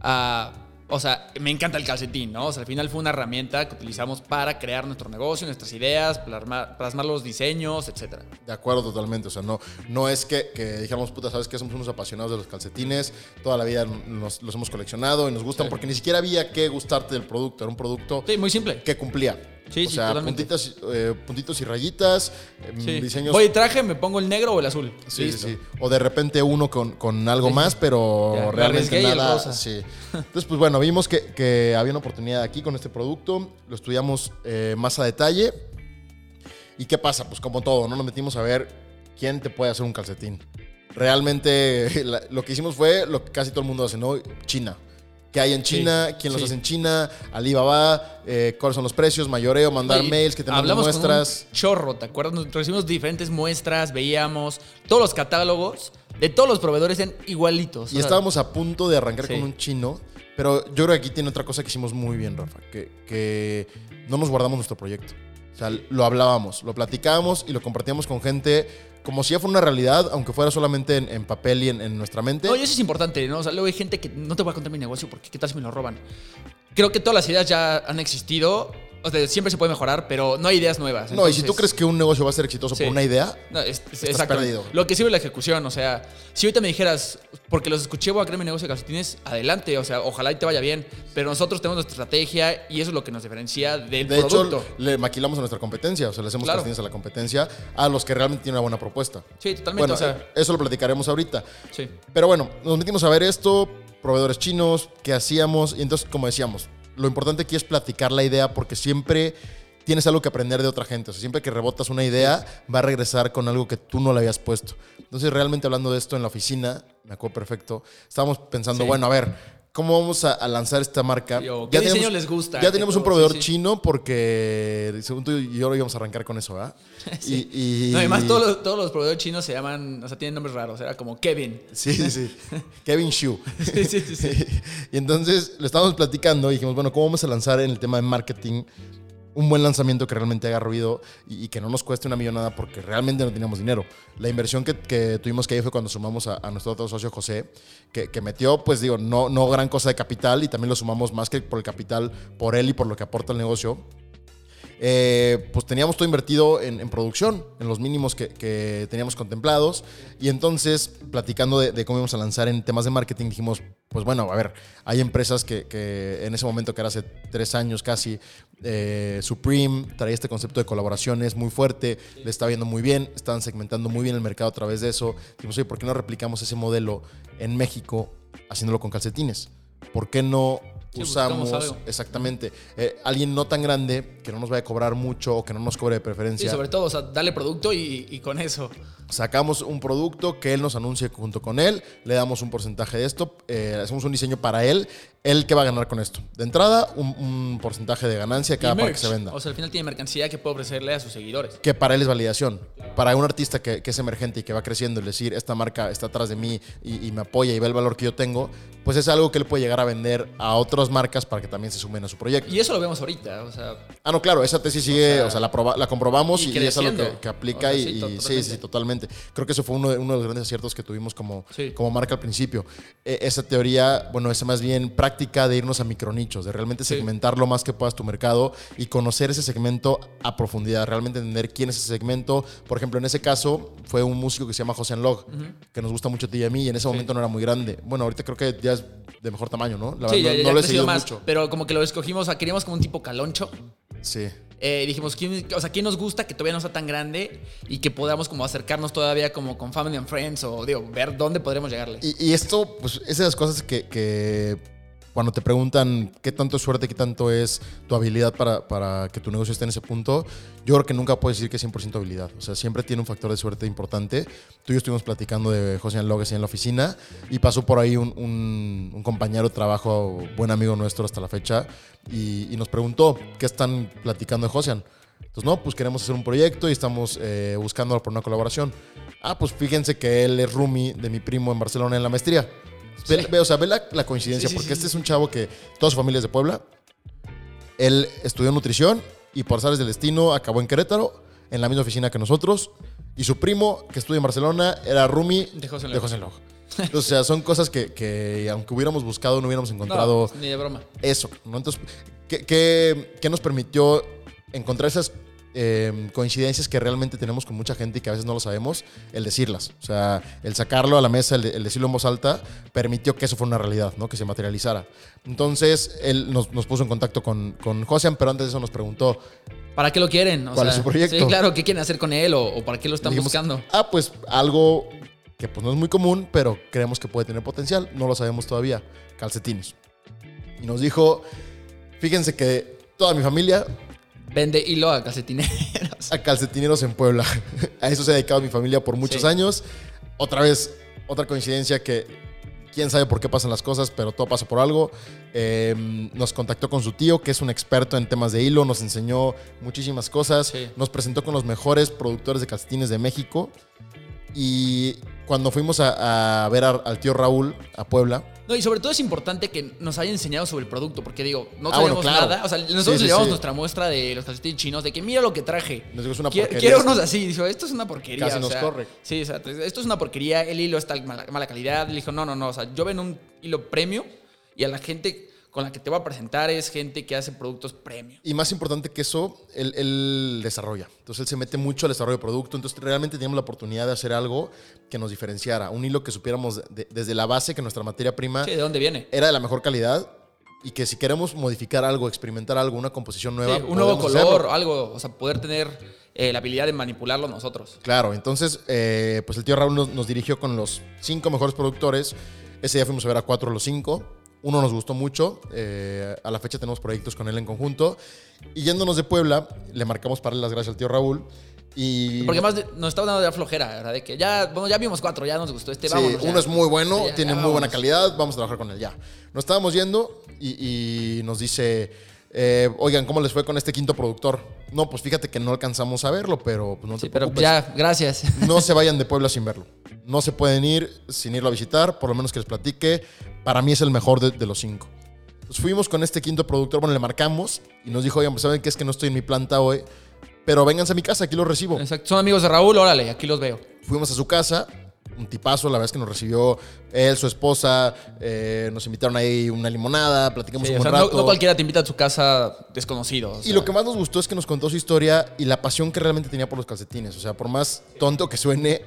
a, o sea, me encanta el calcetín, ¿no? O sea, al final fue una herramienta que utilizamos para crear nuestro negocio, nuestras ideas, plasmar, plasmar los diseños, etcétera. De acuerdo totalmente, o sea, no, no es que, que dijéramos, puta, ¿sabes qué? Somos unos apasionados de los calcetines, toda la vida nos, los hemos coleccionado y nos gustan, Sí. porque ni siquiera había que gustarte del producto, era un producto Sí, muy simple. que cumplía. Sí, o sí, sea, totalmente. puntitas, eh, puntitos y rayitas, em, Sí. diseños... Oye, traje, me pongo el negro o el azul. Sí, sí, Listo. sí. O de repente uno con, con algo más, pero Ya, realmente nada. rosa. Sí. Entonces, pues bueno, vimos que, que había una oportunidad aquí con este producto. Lo estudiamos eh, más a detalle. ¿Y qué pasa? Pues como todo, ¿no? Nos metimos a ver quién te puede hacer un calcetín. Realmente la- lo que hicimos fue lo que casi todo el mundo hace, ¿no? China. ¿Qué hay en China? Sí, ¿Quién los sí. hace en China? Alibaba, eh, cuáles son los precios, mayoreo, mandar Oye, mails, que tenemos hablamos con muestras. un chorro, ¿te acuerdas? Nos recibimos diferentes muestras, veíamos todos los catálogos de todos los proveedores en igualitos. Y O sea, estábamos a punto de arrancar Sí. con un chino, pero yo creo que aquí tiene otra cosa que hicimos muy bien, Rafa, que, que no nos guardamos nuestro proyecto. O sea, lo hablábamos, lo platicábamos y lo compartíamos con gente como si ya fuera una realidad, aunque fuera solamente en, papel y en, en nuestra mente. No, y eso es importante, ¿no? O sea, luego hay gente que no te voy a contar mi negocio porque qué tal si me lo roban. Creo que todas las ideas ya han existido. O sea, siempre se puede mejorar, pero no hay ideas nuevas. no, y si tú crees que un negocio va a ser exitoso Sí. por una idea, No, es, es- Estás exacto. perdido. Lo que sirve es la ejecución, o sea, si ahorita me dijeras, porque los escuché, voy a crear mi negocio de calcetines, adelante, o sea, ojalá y te vaya bien, pero nosotros tenemos nuestra estrategia y eso es lo que nos diferencia del de producto. hecho, le maquilamos a nuestra competencia, o sea, le hacemos Claro. calcetines a la competencia, a los que realmente tienen una buena propuesta. sí, totalmente, Bueno, o sea, eh, eso lo platicaremos ahorita. sí. Pero bueno, nos metimos a ver esto, proveedores chinos, qué hacíamos, y entonces, como decíamos, lo importante aquí es platicar la idea porque siempre tienes algo que aprender de otra gente. O sea, siempre que rebotas una idea, va a regresar con algo que tú no le habías puesto. Entonces, realmente hablando de esto en la oficina, me acuerdo perfecto, estábamos pensando, Sí. bueno, a ver, ¿cómo vamos a, a lanzar esta marca? Sí, ¿qué diseño les gusta? Ya ¿Qué teníamos un proveedor Sí, sí. chino porque, según tú y yo, íbamos a arrancar con eso, ¿verdad? Sí. Y, y- No, además todos los, todos los proveedores chinos se llaman, o sea, tienen nombres raros, era como Kevin. Sí, sí, sí. Kevin Shu. Sí, sí, sí, sí. y entonces lo estábamos platicando y dijimos, bueno, ¿cómo vamos a lanzar en el tema de marketing un buen lanzamiento que realmente haga ruido y, que no nos cueste una millonada porque realmente no teníamos dinero? La inversión que, tuvimos que ahí fue cuando sumamos a, a nuestro otro socio José, que, que metió, pues digo, no, no gran cosa de capital y también lo sumamos más que por el capital, por él y por lo que aporta el negocio. Eh, pues teníamos todo invertido en, producción, en los mínimos que, teníamos contemplados. Y entonces, platicando de, cómo íbamos a lanzar en temas de marketing, dijimos, pues bueno, a ver, hay empresas que, en ese momento, que era hace tres años casi, eh, Supreme traía este concepto de colaboraciones muy fuerte, le estaba viendo muy bien, estaban segmentando muy bien el mercado a través de eso. Dijimos, oye, ¿por qué no replicamos ese modelo en México haciéndolo con calcetines? ¿Por qué no Sí, usamos algo. exactamente eh, alguien no tan grande que no nos vaya a cobrar mucho o que no nos cobre de Sí, preferencia. sobre todo, o sea, dale producto y, y con eso. Sacamos un producto que él nos anuncie junto con él, le damos un porcentaje de esto, eh, hacemos un diseño para él, él que va a ganar con esto. De entrada, un, un porcentaje de ganancia cada para que se venda. O sea, al final tiene mercancía que puede ofrecerle a sus seguidores. que para él es validación. Para un artista que, que es emergente y que va creciendo, el decir, esta marca está atrás de mí y, y me apoya y ve el valor que yo tengo, pues es algo que él puede llegar a vender a otras marcas para que también se sumen a su proyecto. Y eso lo vemos ahorita, o sea, Ah, no, claro, esa tesis sigue, o sea, sea, la, proba- la comprobamos y y, es algo que, aplica O sea, y, sí, y to- sí, sí, totalmente. Creo que eso fue uno de, uno de los grandes aciertos que tuvimos como, Sí. como marca al principio. Eh, esa teoría, bueno, es más bien práctica de irnos a micronichos, de realmente Sí. segmentar lo más que puedas tu mercado y conocer ese segmento a profundidad, realmente entender quién es ese segmento. Por ejemplo, en ese caso fue un músico que se llama José Log, que nos gusta mucho a ti y a mí, y en ese momento no era muy grande. Bueno, ahorita creo que ya es de mejor tamaño, ¿no? La verdad, ya, no, ya no lo he seguido más, mucho. pero como que lo escogimos, o sea, queríamos como un tipo caloncho. Sí. Eh, dijimos, ¿quién, o sea, ¿quién nos gusta que todavía no sea tan grande y que podamos como acercarnos todavía como con Family and Friends o digo, ver dónde podremos llegarle? Y, esto, pues, es de las cosas que cuando te preguntan qué tanto es suerte, qué tanto es tu habilidad para, para que tu negocio esté en ese punto, yo creo que nunca puedes decir que es 100% habilidad. O sea, siempre tiene un factor de suerte importante. Tú y yo estuvimos platicando de José Logues en la oficina y pasó por ahí un, un- un compañero de trabajo, buen amigo nuestro hasta la fecha, y, y nos preguntó qué están platicando de José. Entonces, no, pues queremos hacer un proyecto y estamos eh, buscando por una colaboración. Ah, pues fíjense que él es roomie de mi primo en Barcelona en la maestría. Ve, ve, o sea, ve la, la coincidencia, porque este es un chavo que toda su familia es de Puebla. Él estudió nutrición y por azares del destino acabó en Querétaro, en la misma oficina que nosotros. Y su primo, que estudia en Barcelona, era Rumi De José de Loj. José Loj. Entonces, o sea, son cosas que, que aunque hubiéramos buscado, no hubiéramos encontrado No, ni de broma. eso. ¿no? Entonces, ¿qué, qué, qué nos permitió encontrar esas eh, coincidencias que realmente tenemos con mucha gente y que a veces no lo sabemos? El decirlas. O sea, el sacarlo a la mesa, el, el decirlo en voz alta, permitió que eso fuera una realidad, ¿no? que se materializara. Entonces, él nos, nos puso en contacto con, con Josian, pero antes de eso nos preguntó, ¿Para qué lo quieren? O ¿Cuál es sea, su proyecto? Sí, claro, ¿qué quieren hacer con él o, o para qué lo están dijimos, buscando? ah, pues algo que pues no es muy común, pero creemos que puede tener potencial, no lo sabemos todavía, calcetines. Y nos dijo, fíjense que toda mi familia Vende hilo a calcetineros. a calcetineros en Puebla. A eso se ha dedicado mi familia por muchos Sí. años. Otra vez, otra coincidencia que quién sabe por qué pasan las cosas, pero todo pasa por algo. Eh, nos contactó con su tío, que es un experto en temas de hilo, nos enseñó muchísimas cosas, Sí. nos presentó con los mejores productores de calcetines de México. Y cuando fuimos a, a ver a- al tío Raúl a Puebla, No, y sobre todo es importante que nos haya enseñado sobre el producto, porque digo, no Ah, bueno, sabemos claro. nada. O sea, nosotros Sí, sí, le llevamos sí. nuestra muestra de los calcetines chinos, de que mira lo que traje. nos dijo, es una porquería. quiero unos así. Dijo, esto es una porquería. Casi o nos sea, corre. Sí, o sea, esto es una porquería. El hilo está mala, mala calidad. Le dijo, no, no, no. O sea, yo ven un hilo premium y a la gente con la que te voy a presentar es gente que hace productos premium. Y más importante que eso, él, él desarrolla. Entonces él se mete mucho al desarrollo de producto. Entonces realmente teníamos la oportunidad de hacer algo que nos diferenciara. Un hilo que supiéramos de- desde la base que nuestra materia prima Sí, ¿de dónde viene? era de la mejor calidad y que si queremos modificar algo, experimentar algo, una composición nueva, Sí, un nuevo color, hacerlo. algo. O sea, poder tener eh, la habilidad de manipularlo nosotros. Claro, entonces eh, pues el tío Raúl nos, nos dirigió con los cinco mejores productores. Ese día fuimos a ver a cuatro de los cinco. Uno nos gustó mucho. eh, a la fecha tenemos proyectos con él en conjunto. Y yéndonos de Puebla, le marcamos para las gracias al tío Raúl. Y Porque más nos estaba dando de flojera, ¿verdad? De que ya, bueno, ya vimos cuatro, ya nos gustó este, Sí, vámonos. ya. uno es muy bueno, Sí, ya, tiene ya, muy buena calidad, vamos a trabajar con él ya. Nos estábamos yendo y, y nos dice, eh, oigan, ¿cómo les fue con este quinto productor? No, pues fíjate que no alcanzamos a verlo, pero pues, no te Sí, pero preocupes. ya, gracias. No se vayan de Puebla sin verlo. No se pueden ir sin irlo a visitar, por lo menos que les platique. Para mí es el mejor de, de los cinco. Fuimos con este quinto productor, bueno, le marcamos y nos dijo, oigan, pues saben que es que no estoy en mi planta hoy, pero vénganse a mi casa, aquí los recibo. Exacto. Son amigos de Raúl, órale, aquí los veo. Fuimos a su casa, un tipazo, la verdad es que nos recibió él, su esposa, eh, nos invitaron ahí una limonada, platicamos Sí, un o sea, no, rato. no cualquiera te invita a su casa desconocido. o Y lo que más nos gustó es que nos contó su historia y la pasión que realmente tenía por los calcetines. O sea, por más tonto que suene,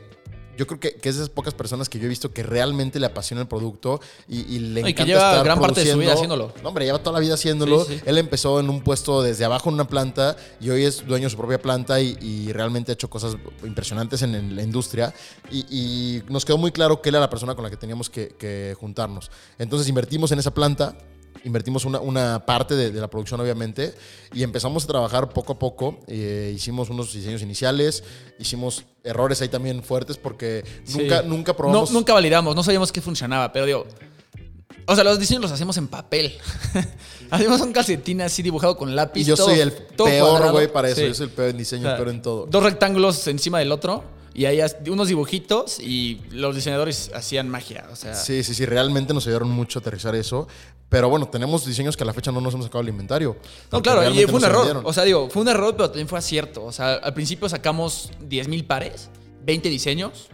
yo creo que, que es de esas pocas personas que yo he visto que realmente le apasiona el producto y, y le encanta y que lleva estar gran parte de su vida haciéndolo. No, hombre, lleva toda la vida haciéndolo. Sí, sí. Él empezó en un puesto desde abajo en una planta y hoy es dueño de su propia planta y, y realmente ha hecho cosas impresionantes en, en la industria. Y, y nos quedó muy claro que él era la persona con la que teníamos que, que juntarnos. Entonces invertimos en esa planta invertimos una, una parte de, de la producción, obviamente, y empezamos a trabajar poco a poco. Eh, hicimos unos diseños iniciales, hicimos errores ahí también fuertes porque Sí. nunca, nunca probamos. No, nunca validamos, no sabíamos qué funcionaba, pero digo. O sea, los diseños los hacemos en papel. hacemos un calcetín así dibujado con lápiz. y yo todo- soy el peor, güey, para eso. Sí. Yo soy el peor en diseño, O sea, el peor en todo. Dos rectángulos encima del otro y ahí unos dibujitos y los diseñadores hacían magia. O sea, Sí, sí, sí, realmente nos ayudaron mucho a aterrizar eso. Pero bueno, tenemos diseños que a la fecha no nos hemos sacado al inventario. No, claro, y fue un error. vendieron. O sea, digo, fue un error, pero también fue acierto. O sea, al principio sacamos 10.000 pares, 20 diseños.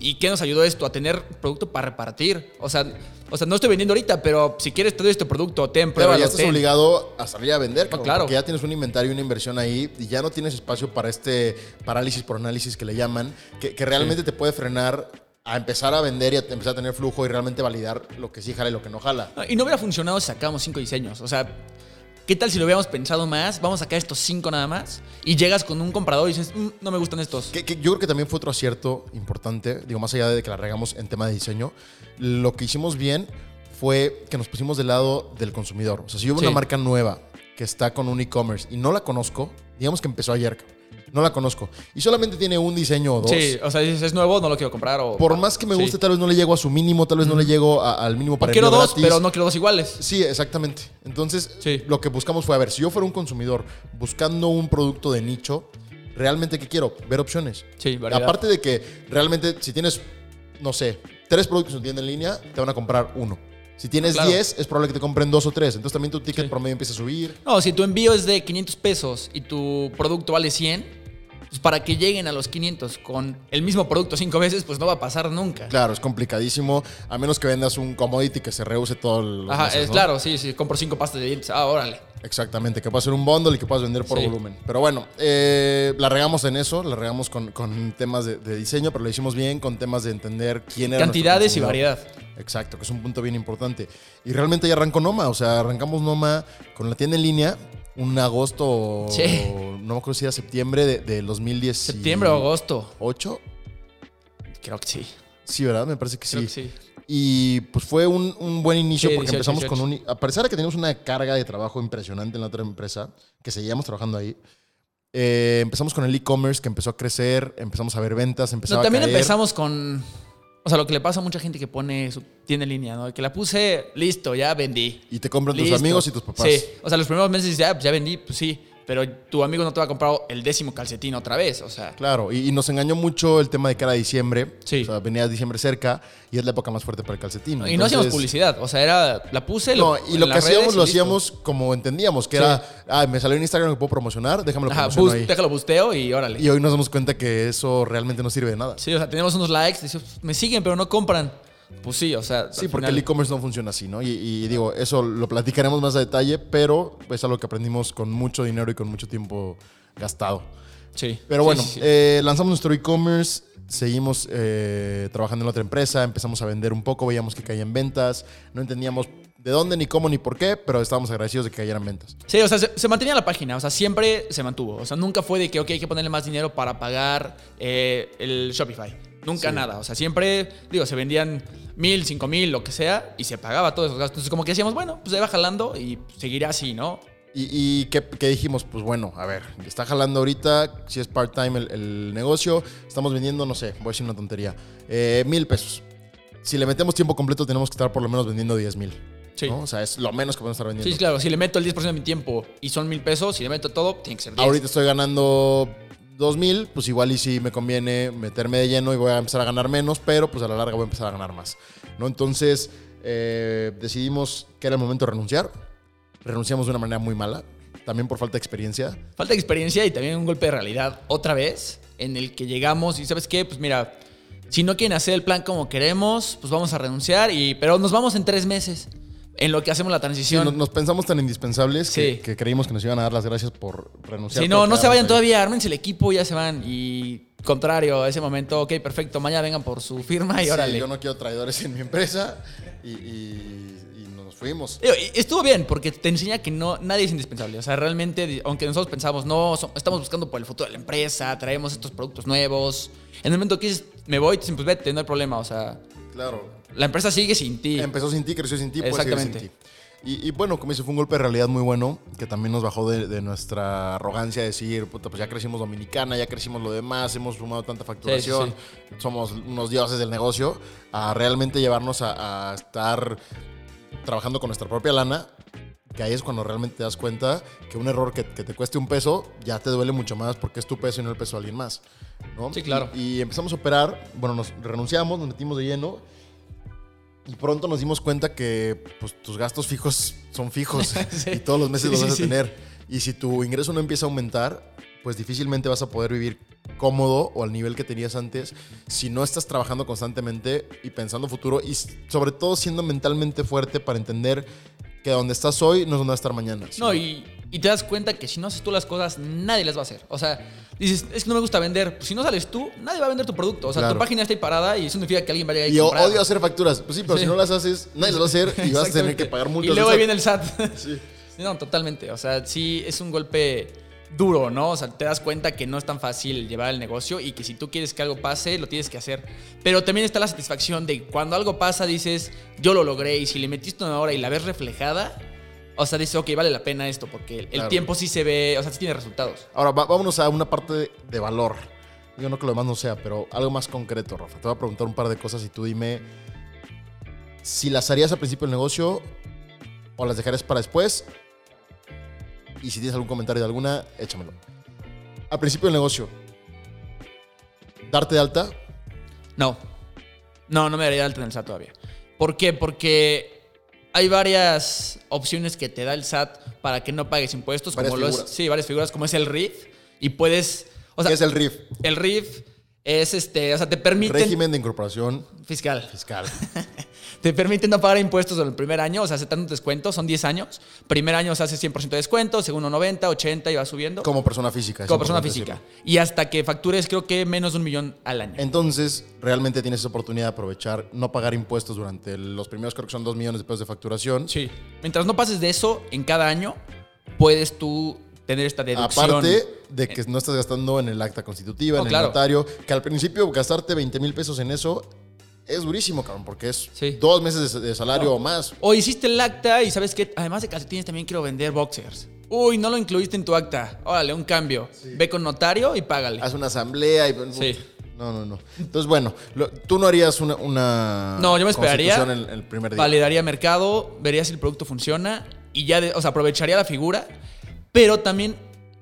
¿Y qué nos ayudó esto? A tener producto para repartir. O sea, o sea no estoy vendiendo ahorita, pero si quieres te doy este producto, ten, Pero pruébalo, ya estás ten. obligado a salir a vender, cabrón, claro. porque ya tienes un inventario y una inversión ahí y ya no tienes espacio para este parálisis por análisis que le llaman, que, que realmente te puede frenar a empezar a vender y a empezar a tener flujo y realmente validar lo que sí jala y lo que no jala. Y no hubiera funcionado si sacamos cinco diseños. O sea, ¿qué tal si lo hubiéramos pensado más? Vamos a sacar estos cinco nada más. Y llegas con un comprador y dices, "Mm, no me gustan estos. Que, que yo creo que también fue otro acierto importante, digo, más allá de que la regamos en tema de diseño, lo que hicimos bien fue que nos pusimos del lado del consumidor. O sea, si yo veo Sí. una marca nueva que está con un e-commerce y no la conozco, digamos que empezó ayer, no la conozco, y solamente tiene un diseño o dos. Sí, o sea, dices, es nuevo, no lo quiero comprar. O, Por más que me Sí. guste, tal vez no le llego a su mínimo, tal vez no le llego a- al mínimo para quiero envío dos, gratis. pero no quiero dos iguales. Sí, exactamente. Entonces, Sí. lo que buscamos fue, a ver, si yo fuera un consumidor buscando un producto de nicho, ¿realmente qué quiero? Ver opciones. Sí, variedad. Aparte de que realmente, si tienes, no sé, tres productos en tienda en línea, te van a comprar uno. Si tienes Claro. 10, es probable que te compren dos o tres. Entonces también tu ticket Sí. promedio empieza a subir. No, si tu envío es de 500 pesos y tu producto vale 100, pues para que lleguen a los 500 con el mismo producto cinco veces, pues no va a pasar nunca. Claro, es complicadísimo, a menos que vendas un commodity que se reuse todo el. Ajá, es claro, sí, sí, compro cinco pastas de dientes. Ah, órale. Exactamente, que pueda ser un bundle y que puedas vender por Sí. volumen. Pero bueno, eh, la regamos en eso, la regamos con, con temas de, de diseño, pero lo hicimos bien con temas de entender quién era. Cantidades y variedad. Exacto, que es un punto bien importante. Y realmente ya arrancó Noma, o sea, arrancamos Noma con la tienda en línea un agosto, Sí. no me acuerdo si era septiembre de, del 2010. Septiembre o agosto. ¿8? Creo que sí. Sí, ¿verdad? Me parece que Creo sí. que sí. Y pues fue un, un buen inicio Sí, porque 18, empezamos con 18. un... A pesar de que teníamos una carga de trabajo impresionante en la otra empresa, que seguíamos trabajando ahí, eh, empezamos con el e-commerce que empezó a crecer, empezamos a ver ventas, empezaba No, también a caer. empezamos con. O sea, lo que le pasa a mucha gente que pone su tienda en línea, ¿no? Que la puse, listo, ya vendí. Y te compran Listo. tus amigos y tus papás. Sí, o sea, los primeros meses ya, pues ya vendí, pues sí. Pero tu amigo no te va a comprar el décimo calcetín otra vez, o sea. Claro, y, y nos engañó mucho el tema de que era diciembre. Sí. O sea, venía diciembre cerca y es la época más fuerte para el calcetín. y no hacíamos publicidad, o sea, era. La puse, No, lo, y en lo que hacíamos lo hacíamos como entendíamos, que Sí. era, ah, me salió en Instagram que puedo promocionar, déjame lo Ajá, promociono bus- ahí. déjalo busteo y órale. Y hoy nos damos cuenta que eso realmente no sirve de nada. Sí, o sea, tenemos unos likes, decimos, me siguen, pero no compran. Pues sí, o sea. Sí, porque final- el e-commerce no funciona así, ¿no? Y, y digo, eso lo platicaremos más a detalle, pero es algo que aprendimos con mucho dinero y con mucho tiempo gastado. Sí. Pero Sí, bueno, sí, sí. eh, lanzamos nuestro e-commerce, seguimos eh, trabajando en otra empresa, empezamos a vender un poco, veíamos que caían ventas, no entendíamos de dónde, ni cómo, ni por qué, pero estábamos agradecidos de que cayeran ventas. Sí, o sea, se, se mantenía la página, o sea, siempre se mantuvo. O sea, nunca fue de que, ok, hay que ponerle más dinero para pagar eh, el Shopify. Nunca Sí. nada. O sea, siempre, digo, se vendían mil, cinco mil, lo que sea, y se pagaba todos esos gastos. Entonces, como que decíamos, bueno, pues se va jalando y seguirá así, ¿no? ¿Y, y qué, qué dijimos? Pues bueno, a ver, está jalando ahorita, si es part-time el, el negocio, estamos vendiendo, no sé, voy a decir una tontería, eh, mil pesos. Si le metemos tiempo completo, tenemos que estar por lo menos vendiendo 10 mil. Sí. ¿no? O sea, es lo menos que podemos estar vendiendo. Sí, claro, si le meto el 10% de mi tiempo y son mil pesos, si le meto todo, tiene que ser 10. Ahorita estoy ganando 2000, pues igual y sí me conviene meterme de lleno y voy a empezar a ganar menos, pero pues a la larga voy a empezar a ganar más. ¿no? Entonces eh, decidimos que era el momento de renunciar. Renunciamos de una manera muy mala, también por falta de experiencia. Falta de experiencia y también un golpe de realidad otra vez en el que llegamos y sabes qué, pues mira, si no quieren hacer el plan como queremos, pues vamos a renunciar y pero nos vamos en tres meses en lo que hacemos la Sí, transición. nos, nos pensamos tan indispensables que, Sí. que creímos que nos iban a dar las gracias por renunciar. Si no, no se vayan ahí. todavía, ármense el equipo, ya se van y contrario a ese momento, ok, perfecto, mañana vengan por su firma y órale. yo no quiero traidores en mi empresa y, y- y nos fuimos. Digo, y Estuvo bien porque te enseña que no, nadie es indispensable. O sea, realmente, aunque nosotros pensamos, no, estamos buscando por el futuro de la empresa, traemos estos productos nuevos. En el momento que dices, me voy, pues vete, no hay problema. O sea, Claro, la empresa sigue sin ti. Empezó sin ti, creció sin ti, seguir sin Exactamente. ti. Y, y bueno, como dice, fue un golpe de realidad muy bueno, que también nos bajó de, de nuestra arrogancia de decir, puta, pues ya crecimos Dominicana, ya crecimos lo demás, hemos sumado tanta facturación, somos unos dioses del negocio, a realmente llevarnos a, a estar trabajando con nuestra propia lana, que ahí es cuando realmente te das cuenta que un error que, que te cueste un peso ya te duele mucho más porque es tu peso y no el peso de alguien más. ¿No? Sí, claro. Y, y empezamos a operar, bueno, nos renunciamos, nos metimos de lleno y pronto nos dimos cuenta que pues, tus gastos fijos son fijos Sí. y todos los meses Sí, los sí, vas a tener. Y si tu ingreso no empieza a aumentar, pues difícilmente vas a poder vivir cómodo o al nivel que tenías antes si no estás trabajando constantemente y pensando futuro y sobre todo siendo mentalmente fuerte para entender que donde estás hoy no es donde vas a estar mañana. No, y, y te das cuenta que si no haces tú las cosas, nadie las va a hacer. O sea, dices, es que no me gusta vender. Pues si no sales tú, nadie va a vender tu producto. O sea, Claro. tu página está ahí parada y eso significa que alguien vaya a ir Y comprar. odio hacer facturas. Pues sí, pero Sí. si no las haces, nadie las va a hacer y vas a tener que pagar multas. Y luego ahí viene el SAT. Sí, No, totalmente. O sea, sí es un golpe duro, ¿no? O sea, te das cuenta que no es tan fácil llevar el negocio y que si tú quieres que algo pase, lo tienes que hacer. Pero también está la satisfacción de cuando algo pasa, dices, yo lo logré y si le metiste una hora y la ves reflejada, o sea, dices, ok, vale la pena esto porque el Claro. tiempo sí se ve, o sea, sí tiene resultados. Ahora, vámonos a una parte de, de valor. Yo no que lo demás no sea, pero algo más concreto, Rafa. Te voy a preguntar un par de cosas y tú dime si las harías al principio del negocio o las dejarías para después. Y si tienes algún comentario de alguna, échamelo. Al principio del negocio, darte de alta, No. No, no me daría de alta en el SAT todavía. ¿Por qué? Porque hay varias opciones que te da el SAT para que no pagues impuestos. Varias como lo es- figuras. sí, varias figuras, como es el RIF. Y puedes. O sea, ¿Qué es el RIF? el RIF es este. O sea, te permiten. Régimen de incorporación Fiscal. fiscal. Te permiten no pagar impuestos en el primer año, o sea, dan un descuento, son 10 años. Primer año se hace 100% de descuento, segundo 90, 80 y va subiendo. Como persona física. como persona física. decirlo. Y hasta que factures, creo que menos de un millón al año. Entonces, realmente tienes esa oportunidad de aprovechar, no pagar impuestos durante los primeros, creo que son 2 millones de pesos de facturación. Sí. Mientras no pases de eso en cada año, puedes tú tener esta deducción. Aparte de que no estás gastando en el acta constitutiva, No, en el claro. notario, que al principio gastarte 20 mil pesos en eso es durísimo, cabrón, porque es Sí. dos meses de, de salario o más. O hiciste el acta y sabes que además de calcetines también quiero vender boxers. Uy, no lo incluiste en tu acta. Órale, un cambio. Ve con notario y págale. Haz una asamblea y... Sí. No, no, no. Entonces, bueno, lo- tú no harías una, una No, yo me esperaría. el primer día. Validaría mercado, vería si el producto funciona y ya, de- o sea, aprovecharía la figura, pero también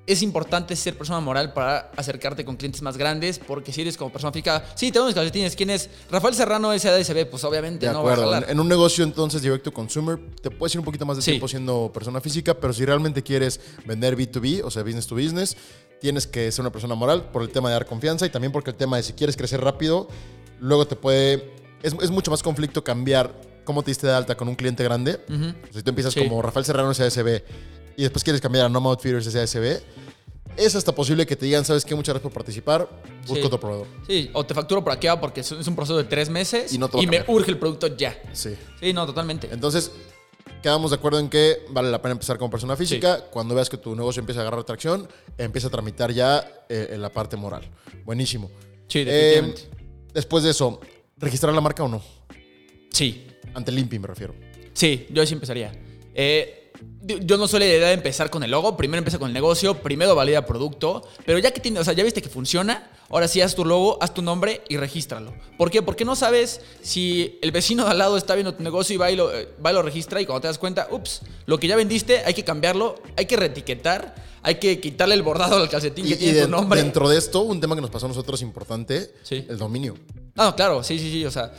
es importante ser persona moral para acercarte con clientes más grandes, porque si eres como persona física, sí, tengo mis calcetines, ¿quién es? Rafael Serrano SADSB, pues obviamente De no va a acuerdo. En, un negocio entonces direct to consumer te puedes ir un poquito más de Sí. tiempo siendo persona física, pero si realmente quieres vender B2B, o sea, business to business, tienes que ser una persona moral por el tema de dar confianza y también porque el tema de si quieres crecer rápido, luego te puede... Es, es mucho más conflicto cambiar cómo te diste de alta con un cliente grande. Si tú empiezas Sí. como Rafael Serrano SASB y después quieres cambiar a Nomad Outfitters SASB, es hasta posible que te digan, ¿sabes qué? Muchas gracias por participar, busca Sí. otro proveedor. Sí, o te facturo por aquí porque es un proceso de tres meses Y no a me urge el producto ya. Sí. Sí, no, totalmente. Entonces, quedamos de acuerdo en que vale la pena empezar como persona física. Cuando veas que tu negocio empieza a agarrar tracción, empieza a tramitar ya eh, en la parte moral. Buenísimo. Sí, definitivamente. Eh, después de eso, ¿registrar la marca o no? sí, Ante el INPI me refiero. Sí, yo sí empezaría. Eh, yo- no soy la idea de empezar con el logo. Primero empieza con el negocio, primero valida producto. Pero ya que tiene, o sea, ya viste que funciona, ahora sí haz tu logo, haz tu nombre y regístralo. ¿Por qué? Porque no sabes si el vecino de al lado está viendo tu negocio y va y lo, eh, va y lo registra y cuando te das cuenta, ups, lo que ya vendiste hay que cambiarlo, hay que reetiquetar, hay que quitarle el bordado al calcetín Y, que y tiene de- tu nombre. dentro de esto, un tema que nos pasó a nosotros importante, Sí. el dominio. Ah, no, claro, sí, sí, sí. O sea,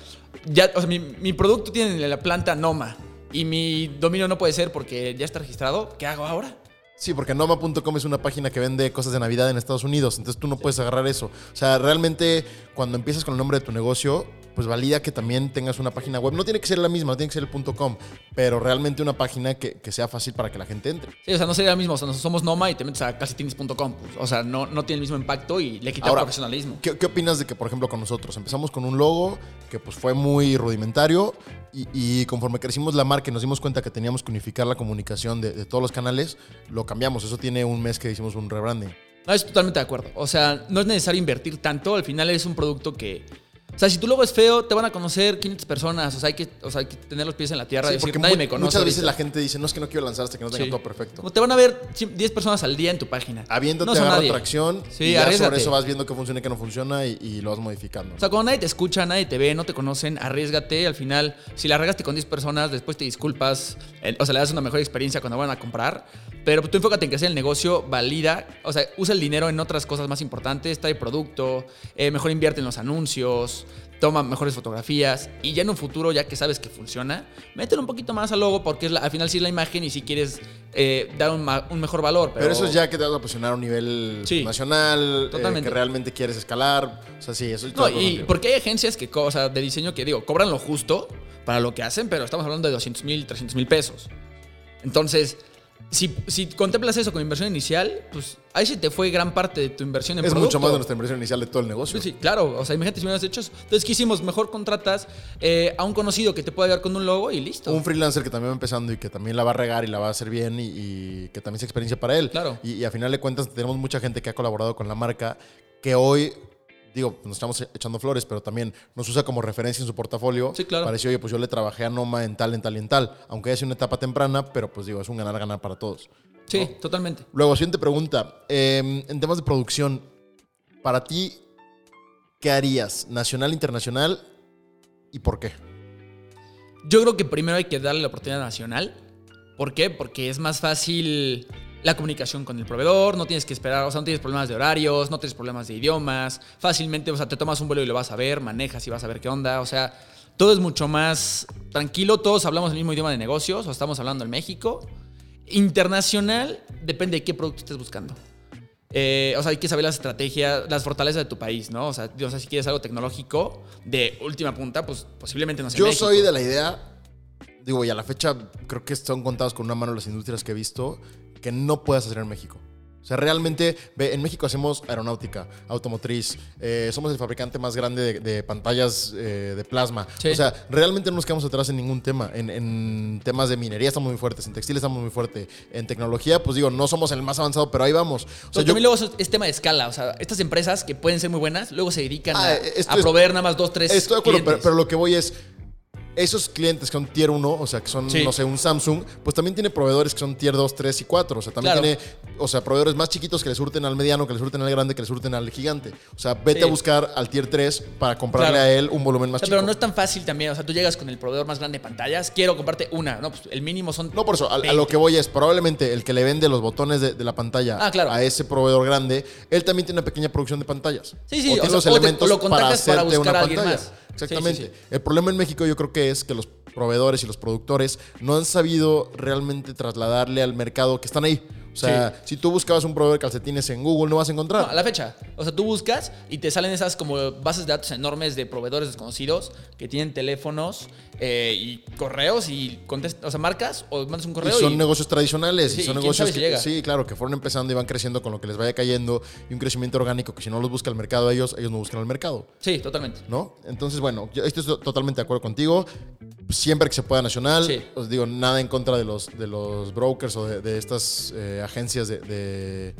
ya, o sea, mi, mi producto tiene la planta Noma y mi dominio no puede ser porque ya está registrado. ¿Qué hago ahora? Sí, porque Noma.com es una página que vende cosas de Navidad en Estados Unidos, entonces tú no puedes agarrar eso. O sea, realmente cuando empiezas con el nombre de tu negocio, pues valida que también tengas una página web. No tiene que ser la misma, no tiene que ser el .com, pero realmente una página que, que sea fácil para que la gente entre. Sí, o sea, no sería lo mismo. O sea, nosotros somos Noma y te metes a calcetines.com. pues, o sea, no, no tiene el mismo impacto y le quita Ahora, profesionalismo. ¿Qué, qué opinas de que, por ejemplo, con nosotros empezamos con un logo que pues fue muy rudimentario y, conforme crecimos la marca y nos dimos cuenta que teníamos que unificar la comunicación de, de todos los canales, lo cambiamos. Eso tiene un mes que hicimos un rebranding. No, estoy totalmente de acuerdo. O sea, no es necesario invertir tanto. Al final es un producto que. O sea, si tu logo es feo, te van a conocer 500 personas. O sea, hay que, o sea, hay que tener los pies en la tierra. Sí, y decir, porque nadie me conoce. muchas veces ahorita". la gente dice, no es que no quiero lanzar hasta que no tenga Sí. todo perfecto. Te van a ver 10 personas al día en tu página. Habiéndote No son agarra nadie. tracción Sí, y ya sobre eso vas viendo qué funciona y qué no funciona y, y lo vas modificando. O sea, cuando nadie te escucha, nadie te ve, no te conocen, arriesgate. Al final, si la regaste con 10 personas, después te disculpas. O sea, le das una mejor experiencia cuando van a comprar. Pero tú enfócate en crecer el negocio, valida. O sea, usa el dinero en otras cosas más importantes. Trae producto, eh, mejor invierte en los anuncios, toma mejores fotografías. Y ya en un futuro, ya que sabes que funciona, mételo un poquito más al logo porque es la- al final sí es la imagen y si quieres eh, dar un, ma- un mejor valor. Pero, Pero eso es ya que te vas a posicionar a un nivel Sí, nacional, eh, que realmente quieres escalar. O sea, sí, eso es No, y porque hay agencias que, o sea, de diseño que digo, cobran lo justo para lo que hacen, pero estamos hablando de 200 mil, 300 mil pesos. Entonces, si, si contemplas eso como inversión inicial, pues ahí se te fue gran parte de tu inversión en Es producto. mucho más de nuestra inversión inicial de todo el negocio. Sí, sí, claro. O sea, imagínate si hubieras hecho eso. Entonces, ¿qué hicimos? Mejor contratas eh, a un conocido que te pueda ayudar con un logo y listo. Un freelancer que también va empezando y que también la va a regar y la va a hacer bien y, y que también es experiencia para él. Claro. Y, y a final de cuentas tenemos mucha gente que ha colaborado con la marca que hoy, digo, nos estamos echando flores, pero también nos usa como referencia en su portafolio. Sí, claro. Para decir, oye, pues yo le trabajé a Noma en tal, en tal y en tal. Aunque es una etapa temprana, pero pues digo, es un ganar-ganar para todos. sí, ¿no? totalmente. Luego, siguiente pregunta. Eh, en temas de producción, para ti, ¿qué harías? ¿Nacional, internacional? ¿Y por qué? Yo creo que primero hay que darle la oportunidad nacional. ¿Por qué? Porque es más fácil la comunicación con el proveedor, no tienes que esperar, o sea, no tienes problemas de horarios, no tienes problemas de idiomas, fácilmente, o sea, te tomas un vuelo y lo vas a ver, manejas y vas a ver qué onda, o sea, todo es mucho más tranquilo, todos hablamos el mismo idioma de negocios, o estamos hablando en México. Internacional, depende de qué producto estés buscando. Eh, o sea, hay que saber las estrategias, las fortalezas de tu país, ¿no? O sea, o sea, si quieres algo tecnológico de última punta, pues posiblemente no sea Yo México. soy de la idea, digo, y a la fecha creo que son contados con una mano las industrias que he visto, que no puedas hacer en México. O sea, realmente, ve, en México hacemos aeronáutica, automotriz, eh, somos el fabricante más grande de, de pantallas eh, de plasma. Sí. O sea, realmente no nos quedamos atrás en ningún tema. En, en temas de minería estamos muy fuertes, en textil estamos muy fuertes, en tecnología, pues digo, no somos el más avanzado, pero ahí vamos. O sea, Pero yo, también luego es, tema de escala. O sea, estas empresas que pueden ser muy buenas, luego se dedican Ah, a, esto a proveer nada más dos, tres. Estoy de acuerdo, pero lo que voy es. Esos clientes que son tier 1, o sea, que son, Sí. no sé, un Samsung, pues también tiene proveedores que son tier 2, 3 y 4. O sea, también Claro. tiene, o sea, proveedores más chiquitos que le surten al mediano, que le surten al grande, que le surten al gigante. O sea, vete Sí. a buscar al tier 3 para comprarle Claro. a él un volumen O más sea, chico. pero no es tan fácil también. O sea, tú llegas con el proveedor más grande de pantallas, quiero comprarte una. No, pues el mínimo son. No, por eso, a, a 20. lo que voy es, probablemente el que le vende los botones de, de la pantalla Ah, claro. a ese proveedor grande, él también tiene una pequeña producción de pantallas. Sí, sí, o o sea, los o te- elementos o lo para contactas para hacerte buscar una a alguien pantalla. más. Exactamente. Sí, sí, sí. El problema en México yo creo que es que los proveedores y los productores no han sabido realmente trasladarle al mercado que están ahí. O sea, si tú buscabas un proveedor de calcetines en Google, no vas a encontrar. No, a la fecha. O sea, tú buscas y te salen esas como bases de datos enormes de proveedores desconocidos que tienen teléfonos eh, y correos y contest- o sea, marcas o mandas un Y correo son y, negocios tradicionales Sí, y son ¿y quién negocios que, llega? sí, claro, que fueron empezando y van creciendo con lo que les vaya cayendo y un crecimiento orgánico que si no los busca el mercado a ellos, ellos no buscan el mercado. Sí, totalmente. ¿no? Entonces, bueno, yo estoy to- totalmente de acuerdo contigo. Siempre que se pueda nacional, Sí. os digo, nada en contra de los, de los brokers o de, de estas eh, agencias de, de-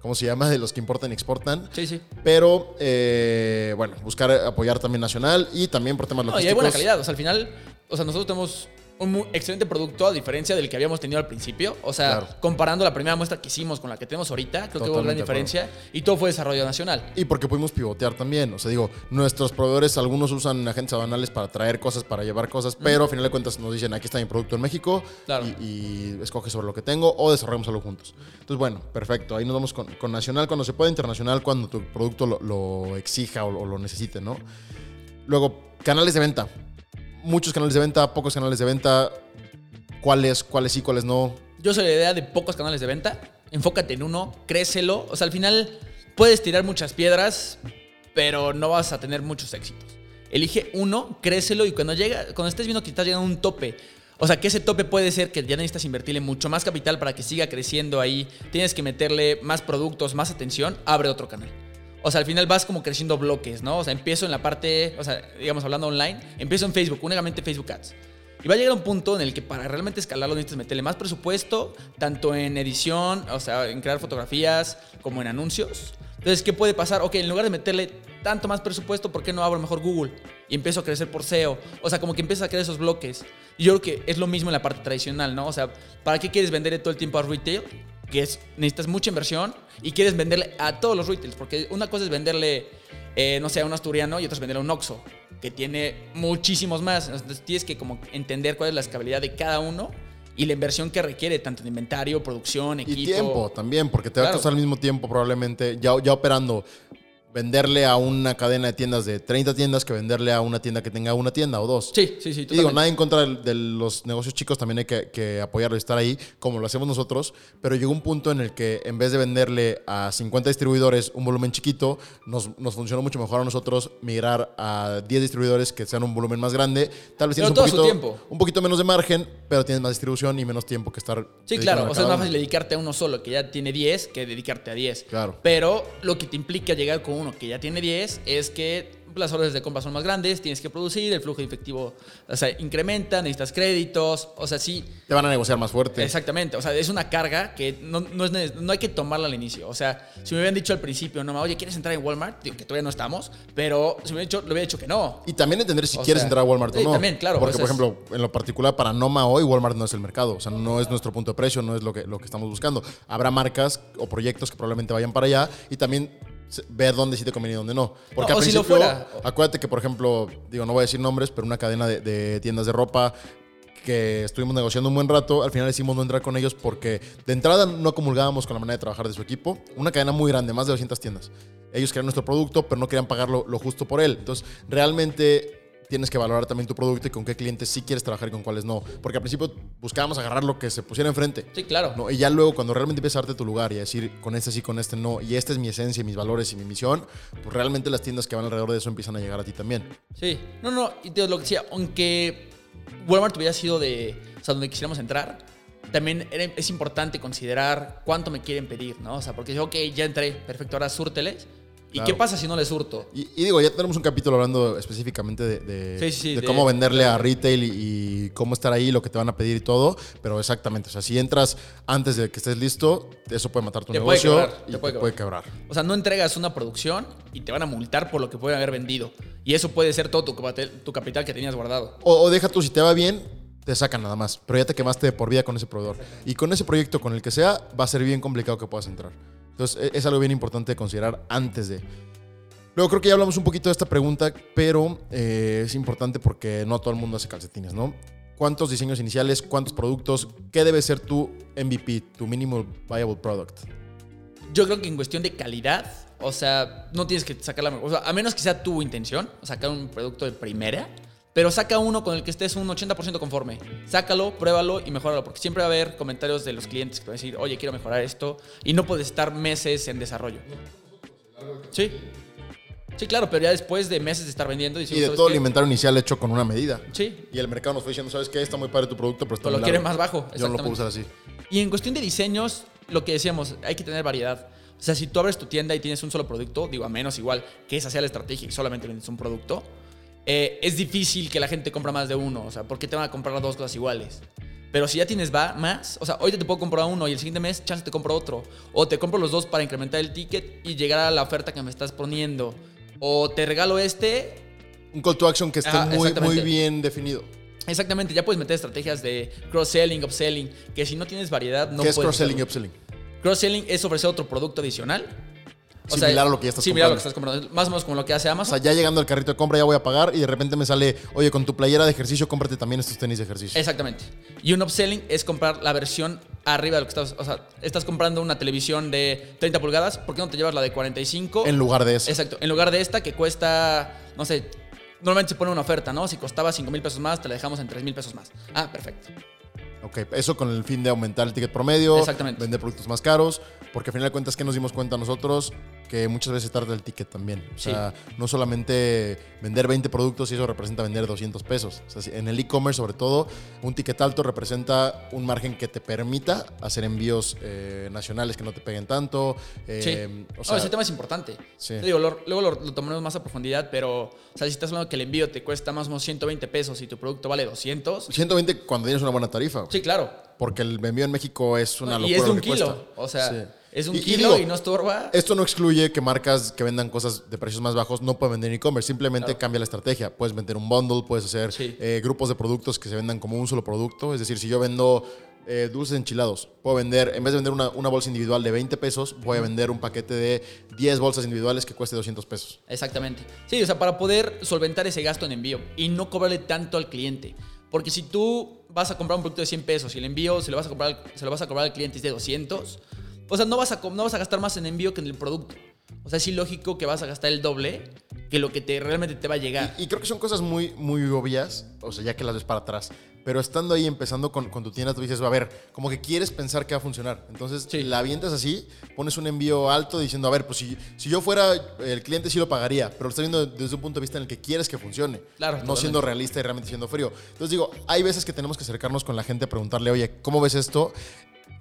¿cómo se llama? De los que importan y exportan. Sí, sí. Pero, eh, bueno, buscar apoyar también nacional y también por temas No, y logísticos. hay buena calidad. O sea, al final, o sea, nosotros tenemos un muy excelente producto a diferencia del que habíamos tenido al principio. O sea, Claro. comparando la primera muestra que hicimos con la que tenemos ahorita, creo que hubo gran diferencia. Y todo fue desarrollo nacional. Y porque pudimos pivotear también. O sea, digo, nuestros proveedores, algunos usan agentes aduanales para traer cosas, para llevar cosas, pero a final de cuentas nos dicen, aquí está mi producto en México Claro. y, y escoge sobre lo que tengo o desarrollamos algo juntos. Entonces, bueno, perfecto. Ahí nos vamos con, con nacional cuando se puede, internacional cuando tu producto lo, lo exija o, o lo necesite, ¿no? Luego, canales de venta. Muchos canales de venta, pocos canales de venta. ¿Cuáles, cuáles sí, cuáles no? Yo soy la idea de pocos canales de venta. Enfócate en uno, crécelo. O sea, al final puedes tirar muchas piedras, pero no vas a tener muchos éxitos. Elige uno, crécelo y cuando llega, cuando estés viendo que estás llegando a un tope, o sea, que ese tope puede ser que ya necesitas invertirle mucho más capital para que siga creciendo ahí, tienes que meterle más productos, más atención, abre otro canal. O sea, al final vas como creciendo bloques, ¿no? O sea, empiezo en la parte, o sea, digamos hablando online, empiezo en Facebook, únicamente Facebook Ads. Y va a llegar un punto en el que para realmente escalarlo necesitas meterle más presupuesto, tanto en edición, o sea, en crear fotografías, como en anuncios. Entonces, ¿qué puede pasar? Ok, en lugar de meterle tanto más presupuesto, ¿por qué no abro mejor Google? Y empiezo a crecer por SEO. O sea, como que empiezas a crear esos bloques. Y yo creo que es lo mismo en la parte tradicional, ¿no? O sea, ¿para qué quieres vender todo el tiempo a retail? Que es, necesitas mucha inversión y quieres venderle a todos los retails. Porque una cosa es venderle, eh, no sé, a un asturiano y otra es venderle a un Oxxo, que tiene muchísimos más. Entonces tienes que como entender cuál es la escalabilidad de cada uno y la inversión que requiere, tanto en inventario, producción, equipo. Y tiempo también, porque te va a costar al mismo tiempo probablemente, ya, ya operando, venderle a una cadena de tiendas de 30 tiendas que venderle a una tienda que tenga una tienda o dos. Sí, sí, sí. Y digo, nada en contra de, de los negocios chicos, también hay que, que apoyarlo y estar ahí, como lo hacemos nosotros, pero llegó un punto en el que en vez de venderle a 50 distribuidores un volumen chiquito, nos, nos funcionó mucho mejor a nosotros migrar a 10 distribuidores que sean un volumen más grande. Tal vez Pero tienes un poquito, tiempo. un poquito menos de margen, pero tienes más distribución y menos tiempo que estar. Sí, claro. O sea, es más fácil dedicarte a uno solo que ya tiene 10 que dedicarte a 10. Claro. Pero lo que te implica llegar con uno que ya tiene 10 es que las órdenes de compra son más grandes, tienes que producir, el flujo de efectivo o sea, incrementa, necesitas créditos, o sea, sí, Te van a negociar más fuerte. exactamente, o sea, es una carga que no, no es no hay que tomarla al inicio, o sea, si me hubieran dicho al principio, no, oye, ¿quieres entrar en Walmart? Digo que todavía no estamos, pero si me hubieran dicho, le hubiera dicho que no. Y también entender si O quieres sea, entrar a Walmart o no. también, claro, Porque, por ejemplo, en lo particular, para Noma hoy, Walmart no es el mercado. O sea, no es nuestro punto de precio, no es lo que, lo que estamos buscando. Habrá marcas o proyectos que probablemente vayan para allá y también ver dónde sí te conviene y dónde no. Porque No, al o si lo principio, fuera. acuérdate que, por ejemplo, digo, no voy a decir nombres, pero una cadena de, de tiendas de ropa que estuvimos negociando un buen rato, al final decidimos no entrar con ellos porque de entrada no comulgábamos con la manera de trabajar de su equipo. Una cadena muy grande, más de 200 tiendas. Ellos querían nuestro producto, pero no querían pagar lo, lo justo por él. Entonces, realmente tienes que valorar también tu producto y con qué clientes sí quieres trabajar y con cuáles no. Porque al principio buscábamos agarrar lo que se pusiera enfrente. Sí, claro. ¿no? Y ya luego, cuando realmente empiezas a darte tu lugar y a decir, con este sí, con este no, y esta es mi esencia, mis valores y mi misión, pues realmente las tiendas que van alrededor de eso empiezan a llegar a ti también. Sí, no, no, y te lo que decía, aunque Walmart hubiera sido de, o sea, donde quisiéramos entrar, también es importante considerar cuánto me quieren pedir, ¿no? O sea, porque yo, ok, ya entré, perfecto, ahora súrteles. ¿Y qué pasa si no les surto? Y, y digo, ya tenemos un capítulo hablando específicamente de, de- Sí, sí, sí, de de- cómo venderle a retail y, y cómo estar ahí, lo que te van a pedir y todo. Pero exactamente, o sea, si entras antes de que estés listo, eso puede matar tu Te puede negocio quebrar, y te puede puede quebrar. O sea, no entregas una producción y te van a multar por lo que pueden haber vendido. Y eso puede ser todo tu capital, tu capital que tenías guardado. O, o deja tú, si te va bien, te sacan nada más. Pero ya te quemaste de por vida con ese proveedor. Y con ese proyecto, con el que sea, va a ser bien complicado que puedas entrar. Entonces, e- es algo bien importante de considerar antes de. Luego creo que ya hablamos un poquito de esta pregunta, pero eh, es importante porque no todo el mundo hace calcetines, ¿no? ¿Cuántos diseños iniciales? ¿Cuántos productos? ¿Qué debe ser tu MVP, tu Minimal Viable Product? Yo creo que en cuestión de calidad, o sea, no tienes que sacar la... O sea, a menos que sea tu intención, sacar un producto de primera, pero saca uno con el que estés un 80% conforme. Sácalo, pruébalo y mejóralo, porque siempre va a haber comentarios de los clientes que van a decir, oye, quiero mejorar esto, y no puedes estar meses en desarrollo. Sí. Sí, claro, pero ya después de meses de estar vendiendo... Y decimos, de "¿Sabes todo el qué? inventario inicial hecho con una medida. Sí, Y el mercado nos fue diciendo, ¿sabes qué? Está muy padre tu producto, pero está Pero lo quiere más bajo, Yo no lo puedo usar así. Y en cuestión de diseños, lo que decíamos, hay que tener variedad. O sea, si tú abres tu tienda y tienes un solo producto, digo, a menos igual que esa sea la estrategia y solamente vendes un producto, eh, es difícil que la gente compra más de uno. O sea, porque te van a comprar dos cosas iguales. Pero si ya tienes va más, o sea, hoy te puedo comprar uno y el siguiente mes, chance te compro otro. O te compro los dos para incrementar el ticket y llegar a la oferta que me estás poniendo. O te regalo este Un call to action que esté Ah, muy, bien definido. Exactamente, ya puedes meter estrategias de cross-selling, upselling, que si no tienes variedad no ¿Qué es cross-selling upselling? Cross-selling es ofrecer otro producto adicional. Similar a lo que ya estás similar a lo comprando. que estás comprando. Más o menos como lo que hace O Amazon. sea, ya llegando al carrito de compra ya voy a pagar y de repente me sale, oye, con tu playera de ejercicio cómprate también estos tenis de ejercicio. Exactamente. Y un upselling es comprar la versión arriba de lo que estás. O sea, estás comprando una televisión de 30 pulgadas, ¿por qué no te llevas la de 45? En lugar de eso. Exacto. En lugar de esta que cuesta, no sé, normalmente se pone una oferta, ¿no? Si costaba 5 mil pesos más, te la dejamos en 3 mil pesos más. Ah, perfecto. Ok, eso con el fin de aumentar el ticket promedio, Exactamente. vender productos más caros, porque al final de cuentas que nos dimos cuenta nosotros que muchas veces trata del ticket también. O sea, no solamente vender 20 productos y eso representa vender 200 pesos. O sea, si- en el e-commerce sobre todo, un ticket alto representa un margen que te permita hacer envíos eh, nacionales que no te peguen tanto. eh, Sí. o sea, ese tema es importante. Sí. Te digo, lo- luego lo, lo tomaremos más a profundidad, pero, o sea, si estás hablando que el envío te cuesta más o menos 120 pesos y tu producto vale 200, 120 cuando tienes una buena tarifa. sí, claro. Porque el envío en México es una y locura. es de lo un que kilo. cuesta. O sea, Sí. Es un Y- y kilo digo, y no estorba. Esto no excluye que marcas que vendan cosas de precios más bajos no pueden vender en e-commerce. Simplemente Claro. cambia la estrategia. Puedes vender un bundle, puedes hacer Sí. eh, grupos de productos que se vendan como un solo producto. Es decir, si yo vendo eh, dulces enchilados, puedo vender, en vez de vender una, una bolsa individual de 20 pesos, voy a vender un paquete de 10 bolsas individuales que cueste 200 pesos. Exactamente. Sí, o sea, para poder solventar ese gasto en envío y no cobrarle tanto al cliente. Porque si tú vas a comprar un producto de 100 pesos y el envío se lo vas a, comprar, se lo vas a cobrar al cliente es de 200, o sea, no vas, a, no vas a gastar más en envío que en el producto. O sea, es ilógico que vas a gastar el doble que lo que te, realmente te va a llegar. Y creo que son cosas muy, muy obvias, o sea, ya que las ves para atrás. Pero estando ahí, empezando con, con tu tienda, tú dices, a ver, como que quieres pensar que va a funcionar. Entonces, Sí. la avientas así, pones un envío alto diciendo, a ver, pues si, si yo fuera, el cliente sí lo pagaría, pero lo estás viendo desde un punto de vista en el que quieres que funcione. Claro, No totalmente. siendo realista y realmente siendo frío. Entonces digo, hay veces que tenemos que acercarnos con la gente a preguntarle, oye, ¿cómo ves esto?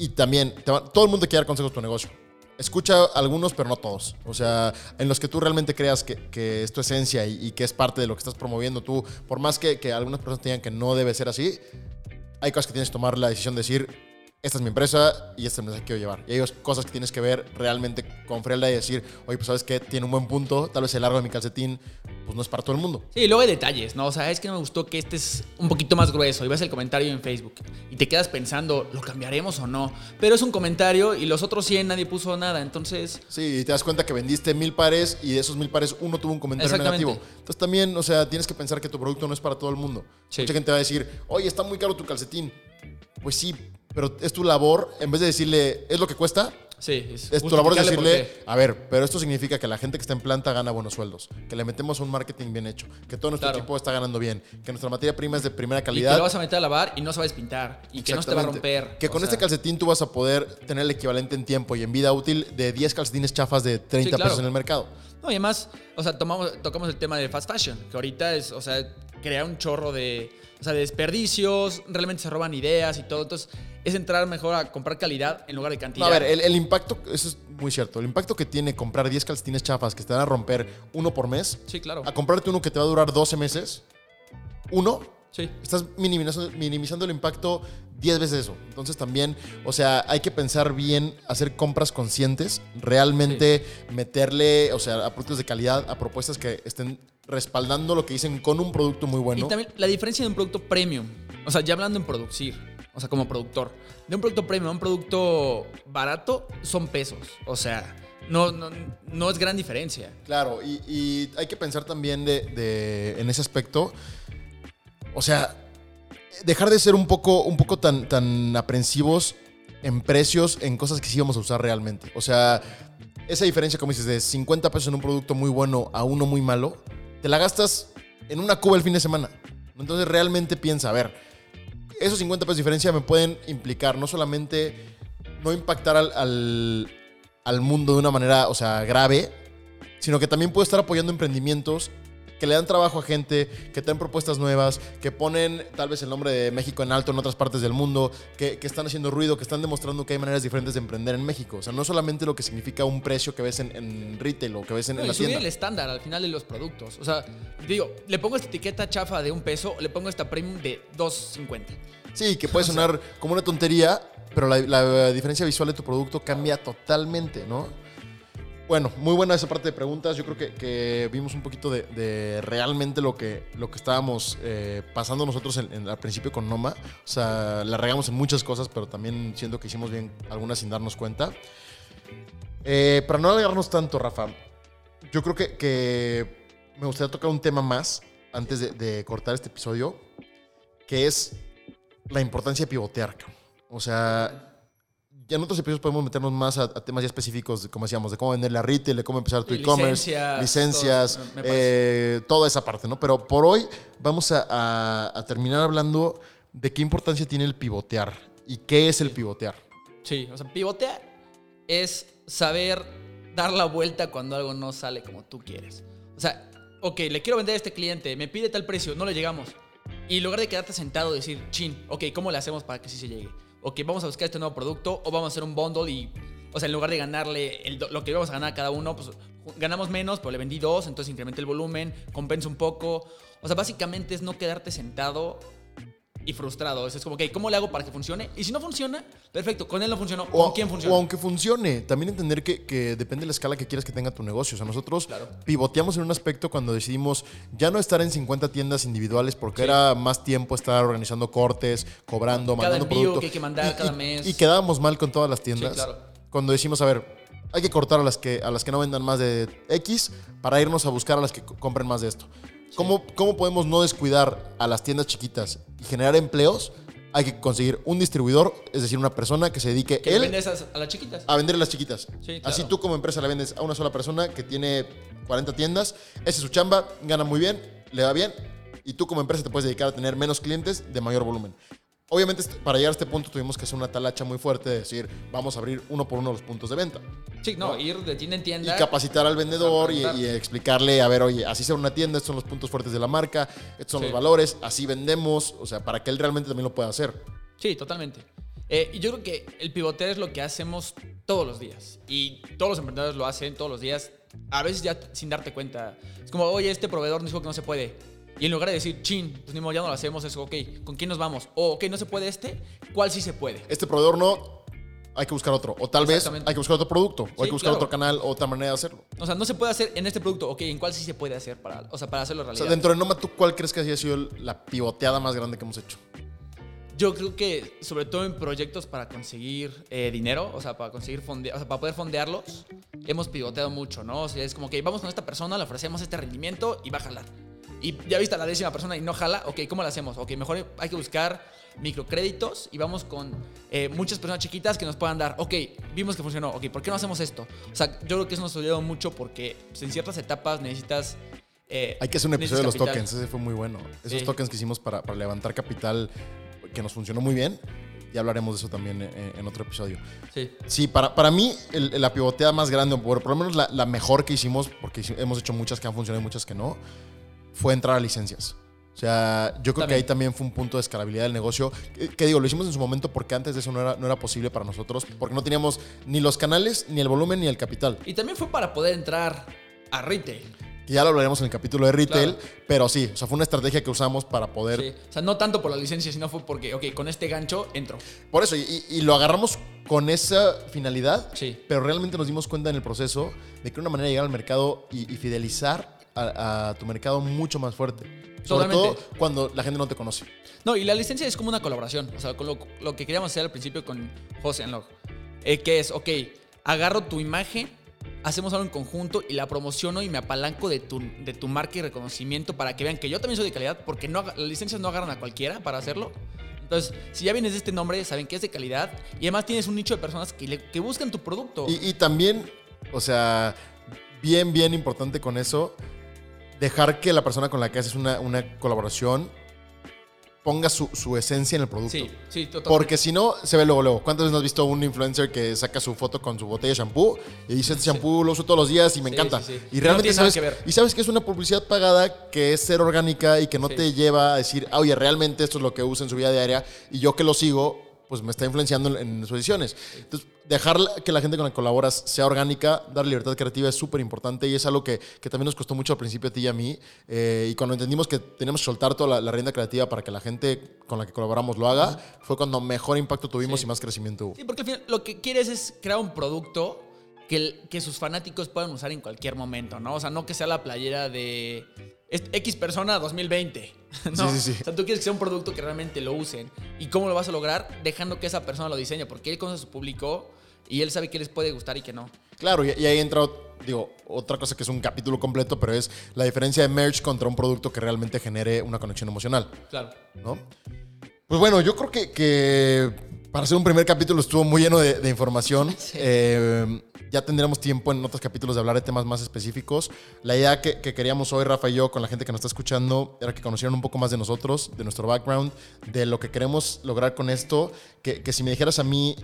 Y también, todo el mundo quiere dar consejos de tu negocio. Escucha algunos, pero no todos. O sea, en los que tú realmente creas que, que es tu esencia y, que es parte de lo que estás promoviendo tú. Por más que, que algunas personas te digan que no debe ser así, hay cosas que tienes que tomar la decisión de decir, esta es mi empresa y esta es la empresa que quiero llevar. Y hay cosas que tienes que ver realmente con frialdad y decir, oye, pues sabes que tiene un buen punto, tal vez el largo de mi calcetín, pues no es para todo el mundo. Sí, luego hay detalles, ¿no? O sea, es que me gustó que este es un poquito más grueso y ves el comentario en Facebook y te quedas pensando, ¿lo cambiaremos o no? Pero es un comentario y los otros 100 nadie puso nada, entonces... Sí, y te das cuenta que vendiste mil pares y de esos mil pares uno tuvo un comentario negativo. Entonces también, o sea, tienes que pensar que tu producto no es para todo el mundo. Sí. Mucha gente va a decir, oye, está muy caro tu calcetín. Pues sí, pero es tu labor, en vez de decirle, ¿es lo que cuesta? Sí, es, Es tu labor por decirle, a ver, pero esto significa que la gente que está en planta gana buenos sueldos, que le metemos un marketing bien hecho, que todo nuestro Claro. equipo está ganando bien, que nuestra materia prima es de primera Y que calidad. lo vas a meter a lavar y no se va a despintar y que no se te va a romper. Que o con sea, este calcetín tú vas a poder tener el equivalente en tiempo y en vida útil de 10 calcetines chafas de 30 Sí, claro. pesos en el mercado. No, y además, o sea, tomamos, tocamos el tema de fast fashion, que ahorita es, o sea, crea un chorro de, o sea, de desperdicios, realmente se roban ideas y todo. Entonces, es entrar mejor a comprar calidad en lugar de No, cantidad. a ver, el, el impacto, eso es muy cierto, el impacto que tiene comprar 10 calcetines chafas que te van a romper uno por mes, Sí, claro. a comprarte uno que te va a durar 12 meses, uno, Sí. estás minimizando, minimizando el impacto 10 veces eso. Entonces también, o sea, hay que pensar bien, hacer compras conscientes, realmente meterle, o sea, a productos de calidad, a propuestas que estén respaldando lo que dicen con un producto muy bueno. Y también la diferencia de un producto premium, o sea, ya hablando en producir, o sea, como productor, de un producto premium a un producto barato son pesos, o sea, no, no, no es gran diferencia. Claro, y, hay que pensar también de, de- en ese aspecto. O sea, dejar de ser un poco, un poco tan, tan aprensivos en precios, en cosas que sí vamos a usar realmente. O sea, esa diferencia, como dices, de 50 pesos en un producto muy bueno a uno muy malo, te la gastas en una cuba el fin de semana. Entonces realmente piensa, a ver, esos 50 pesos de diferencia me pueden implicar no solamente no impactar al, al, mundo de una manera, o sea, grave, sino que también puede estar apoyando emprendimientos que le dan trabajo a gente, que traen propuestas nuevas, que ponen tal vez el nombre de México en alto en otras partes del mundo, que, que están haciendo ruido, que están demostrando que hay maneras diferentes de emprender en México. O sea, no solamente lo que significa un precio que ves en, en retail o que ves en, No, en y la subir tienda. el estándar al final de los productos. O sea, digo, le pongo esta etiqueta chafa de un peso, le pongo esta premium de 2.50. Sí, que puede sonar como una tontería, pero la, la diferencia visual de tu producto cambia totalmente, ¿no? Bueno, muy buena esa parte de preguntas. Yo creo que, que vimos un poquito de, realmente lo que, lo que estábamos eh, pasando nosotros al principio con Noma. O sea, la regamos en muchas cosas, pero también siento que hicimos bien algunas sin darnos cuenta. Eh, para no alargarnos tanto, Rafa, yo creo que, me gustaría tocar un tema más antes de, cortar este episodio, que es la importancia de pivotear. O sea, ya en otros episodios podemos meternos más a, a temas ya específicos, de, como decíamos, de cómo vender la retail, de cómo empezar tu e-commerce, licencias, licencias, todo, eh, toda esa parte, ¿no? Pero por hoy vamos a, a- a terminar hablando de qué importancia tiene el pivotear y qué es el pivotear. Sí, o sea, pivotear es saber dar la vuelta cuando algo no sale como tú quieres. O sea, ok, le quiero vender a este cliente, me pide tal precio, no le llegamos. Y en lugar de quedarte sentado y decir, chin, ok, ¿cómo le hacemos para que sí se llegue? Ok, vamos a buscar este nuevo producto o vamos a hacer un bundle y, o sea, en lugar de ganarle el lo que íbamos a ganar a cada uno, pues ganamos menos, pero le vendí dos, entonces incrementé el volumen, compensa un poco. O sea, básicamente es no quedarte sentado y frustrado. Es como, ok, ¿cómo le hago para que funcione? Y si no funciona, perfecto, con él no funcionó, O, ¿con quién funciona? o aunque funcione, también entender que, que depende de la escala que quieras que tenga tu negocio. O sea, nosotros Claro. pivoteamos en un aspecto cuando decidimos ya no estar en 50 tiendas individuales porque Sí. era más tiempo estar organizando cortes, cobrando, Cada mandando envío producto. que hay que mandar Y- cada y- mes. Y quedábamos mal con todas las tiendas. claro. Cuando decimos, a ver, hay que cortar a las que, a las que no vendan más de X para irnos a buscar a las que co- compren más de esto. ¿Cómo, ¿Cómo podemos no descuidar a las tiendas chiquitas y generar empleos? Hay que conseguir un distribuidor, es decir, una persona que se dedique Que él vende esas a las chiquitas. a vender a las chiquitas. Sí, claro. Así tú como empresa le vendes a una sola persona que tiene 40 tiendas, esa es su chamba, gana muy bien, le va bien, y tú como empresa te puedes dedicar a tener menos clientes de mayor volumen. Obviamente est- para llegar a este punto tuvimos que hacer una talacha muy fuerte de decir, vamos a abrir uno por uno los puntos de venta. Sí, no, ir de tienda en Y tienda. capacitar al vendedor y, y explicarle, a ver, oye, así sea una tienda, estos son los puntos fuertes de la marca, estos son Sí. los valores, así vendemos, o sea, para que él realmente también lo pueda hacer. Sí, totalmente. Eh, y yo creo que el pivotear es lo que hacemos todos los días. Y todos los emprendedores lo hacen todos los días, a veces ya sin darte cuenta. Es como, oye, este proveedor nos dijo que no se puede. Y en lugar de decir, chin, pues ni modo, ya no lo hacemos, es ok, ¿con quién nos vamos? O, ok, no se puede este, ¿cuál sí se puede? Este proveedor no, hay que buscar otro. O tal vez hay que buscar otro producto. O hay que buscar claro. otro canal o otra manera de hacerlo. O sea, no se puede hacer en este producto. Ok, ¿en cuál sí se puede hacer para, o sea, para hacerlo O realidad? sea, dentro de Noma, ¿tú cuál crees que haya sido la pivoteada más grande que hemos hecho? Yo creo que, sobre todo en proyectos para conseguir eh, dinero, o sea, para conseguir fonde- o sea, para poder fondearlos, hemos pivoteado mucho, ¿no? O sea, es como que vamos con esta persona, le ofrecemos este rendimiento y va a jalar. Y ya viste a la décima persona y no jala, ok, ¿cómo lo hacemos? Ok, mejor hay que buscar microcréditos y vamos con eh, muchas personas chiquitas que nos puedan dar, ok, vimos que funcionó, ok, ¿por qué no hacemos esto? O sea, yo creo que eso nos ha ayudado mucho porque pues, en ciertas etapas necesitas... eh, Hay que hacer un episodio de los capital. tokens. Ese fue muy bueno. Esos tokens que hicimos para, para levantar capital que nos funcionó muy bien. Ya hablaremos de eso también en, en otro episodio. Sí. Sí, para, para mí el- la pivoteada más grande, o por, por lo menos la, la mejor que hicimos, porque hemos hecho muchas que han funcionado y muchas que no, fue entrar a licencias. O sea, yo creo que ahí también fue un punto de escalabilidad del negocio. Que, que digo, lo hicimos en su momento porque antes de eso no era, no era posible para nosotros, porque no teníamos ni los canales, ni el volumen, ni el capital. Y también fue para poder entrar a retail. Que ya lo hablaremos en el capítulo de retail, Claro. pero sí, o sea, fue una estrategia que usamos para poder Sí. O sea, no tanto por la licencia, sino fue porque, ok, con este gancho entro. Por eso, y, y lo agarramos con esa finalidad, Sí. pero realmente nos dimos cuenta en el proceso de que una manera de llegar al mercado y, y fidelizar a, a tu mercado mucho más fuerte. Sobre Totalmente. todo cuando la gente no te conoce. No, y la licencia es como una colaboración. O sea, con lo, lo que queríamos hacer al principio con José Log. Eh, que es, ok, agarro tu imagen, hacemos algo en conjunto y la promociono y me apalanco de tu, de tu marca y reconocimiento para que vean que yo también soy de calidad, porque no, las licencias no agarran a cualquiera para hacerlo. Entonces, si ya vienes de este nombre, saben que es de calidad y además tienes un nicho de personas que, le- que buscan tu producto. Y, y también, o sea, bien, bien importante con eso, dejar que la persona con la que haces una, una colaboración ponga su, su esencia en el producto. sí, sí, totalmente. Porque si no, se ve luego, luego. ¿Cuántas veces no has visto un influencer que saca su foto con su botella de shampoo y dice, este shampoo lo uso todos los días y me Sí, encanta? sí, sí. Y realmente sabes, que ver. y sabes que es una publicidad pagada que es ser orgánica y que no te lleva a decir, ah, oye, realmente esto es lo que usa en su vida diaria y yo que lo sigo, pues me está influenciando en, en sus decisiones. Entonces, dejar que la gente con la que colaboras sea orgánica, dar libertad creativa es súper importante y es algo que, que también nos costó mucho al principio a ti y a mí. Eh, y cuando entendimos que teníamos que soltar toda la, la rienda creativa para que la gente con la que colaboramos lo haga, fue cuando mejor impacto tuvimos Sí. y más crecimiento hubo. Sí, porque al final lo que quieres es crear un producto que, el- que sus fanáticos puedan usar en cualquier momento, ¿no? O sea, no que sea la playera de X persona 2020. ¿no? Sí, sí, sí. O sea, tú quieres que sea un producto que realmente lo usen. ¿Y cómo lo vas a lograr? Dejando que esa persona lo diseñe, porque él conoce a su público y él sabe qué les puede gustar y qué no. Claro, y, y ahí entra, digo, otra cosa que es un capítulo completo, pero es la diferencia de merch contra un producto que realmente genere una conexión emocional. Claro. ¿no? Pues bueno, yo creo que, que para hacer un primer capítulo estuvo muy lleno de, de información. Sí. Eh, ya tendremos tiempo en otros capítulos de hablar de temas más específicos. La idea que, que queríamos hoy, Rafa y yo, con la gente que nos está escuchando, era que conocieran un poco más de nosotros, de nuestro background, de lo que queremos lograr con esto. Que, que si me dijeras a mí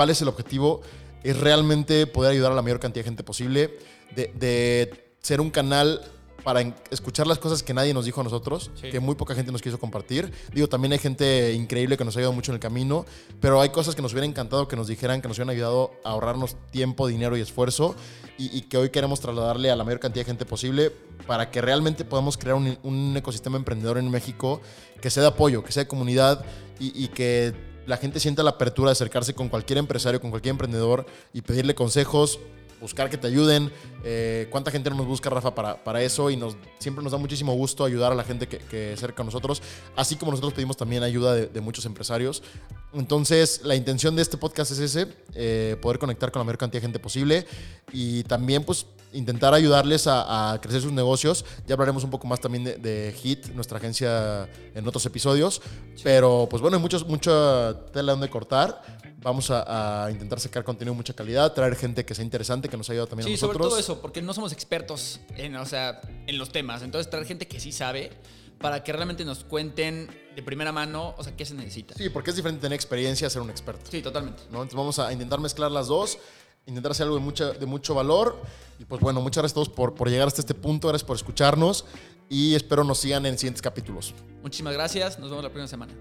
cuál es el objetivo, es realmente poder ayudar a la mayor cantidad de gente posible, de, de ser un canal para escuchar las cosas que nadie nos dijo a nosotros, Sí. que muy poca gente nos quiso compartir. Digo, también hay gente increíble que nos ha ayudado mucho en el camino, pero hay cosas que nos hubiera encantado que nos dijeran, que nos hubieran ayudado a ahorrarnos tiempo, dinero y esfuerzo, y, y que hoy queremos trasladarle a la mayor cantidad de gente posible para que realmente podamos crear un, un ecosistema emprendedor en México que sea de apoyo, que sea de comunidad y, y que la gente sienta la apertura de acercarse con cualquier empresario, con cualquier emprendedor y pedirle consejos, buscar que te ayuden. Eh, ¿Cuánta gente no nos busca, Rafa, para, para eso? Y nos, siempre nos da muchísimo gusto ayudar a la gente que, que se acerca a nosotros, así como nosotros pedimos también ayuda de, de muchos empresarios. Entonces, la intención de este podcast es ese, eh, poder conectar con la mayor cantidad de gente posible y también, pues, intentar ayudarles a, a crecer sus negocios. Ya hablaremos un poco más también de, de HIT, nuestra agencia, en otros episodios. Pero, pues bueno, hay muchos, mucha tela donde cortar. Vamos a, a intentar sacar contenido de mucha calidad, traer gente que sea interesante, que nos ayude también Sí, a sobre nosotros. todo eso, porque no somos expertos en, o sea, en los temas. Entonces, traer gente que sí sabe para que realmente nos cuenten de primera mano, o sea, qué se necesita. Sí, porque es diferente tener experiencia a ser un experto. Sí, totalmente. ¿no? Entonces vamos a intentar mezclar las dos, intentar hacer algo de, mucha, de mucho valor. Y pues bueno, muchas gracias a todos por, por llegar hasta este punto, gracias por escucharnos y espero nos sigan en siguientes capítulos. Muchísimas gracias. Nos vemos la próxima semana.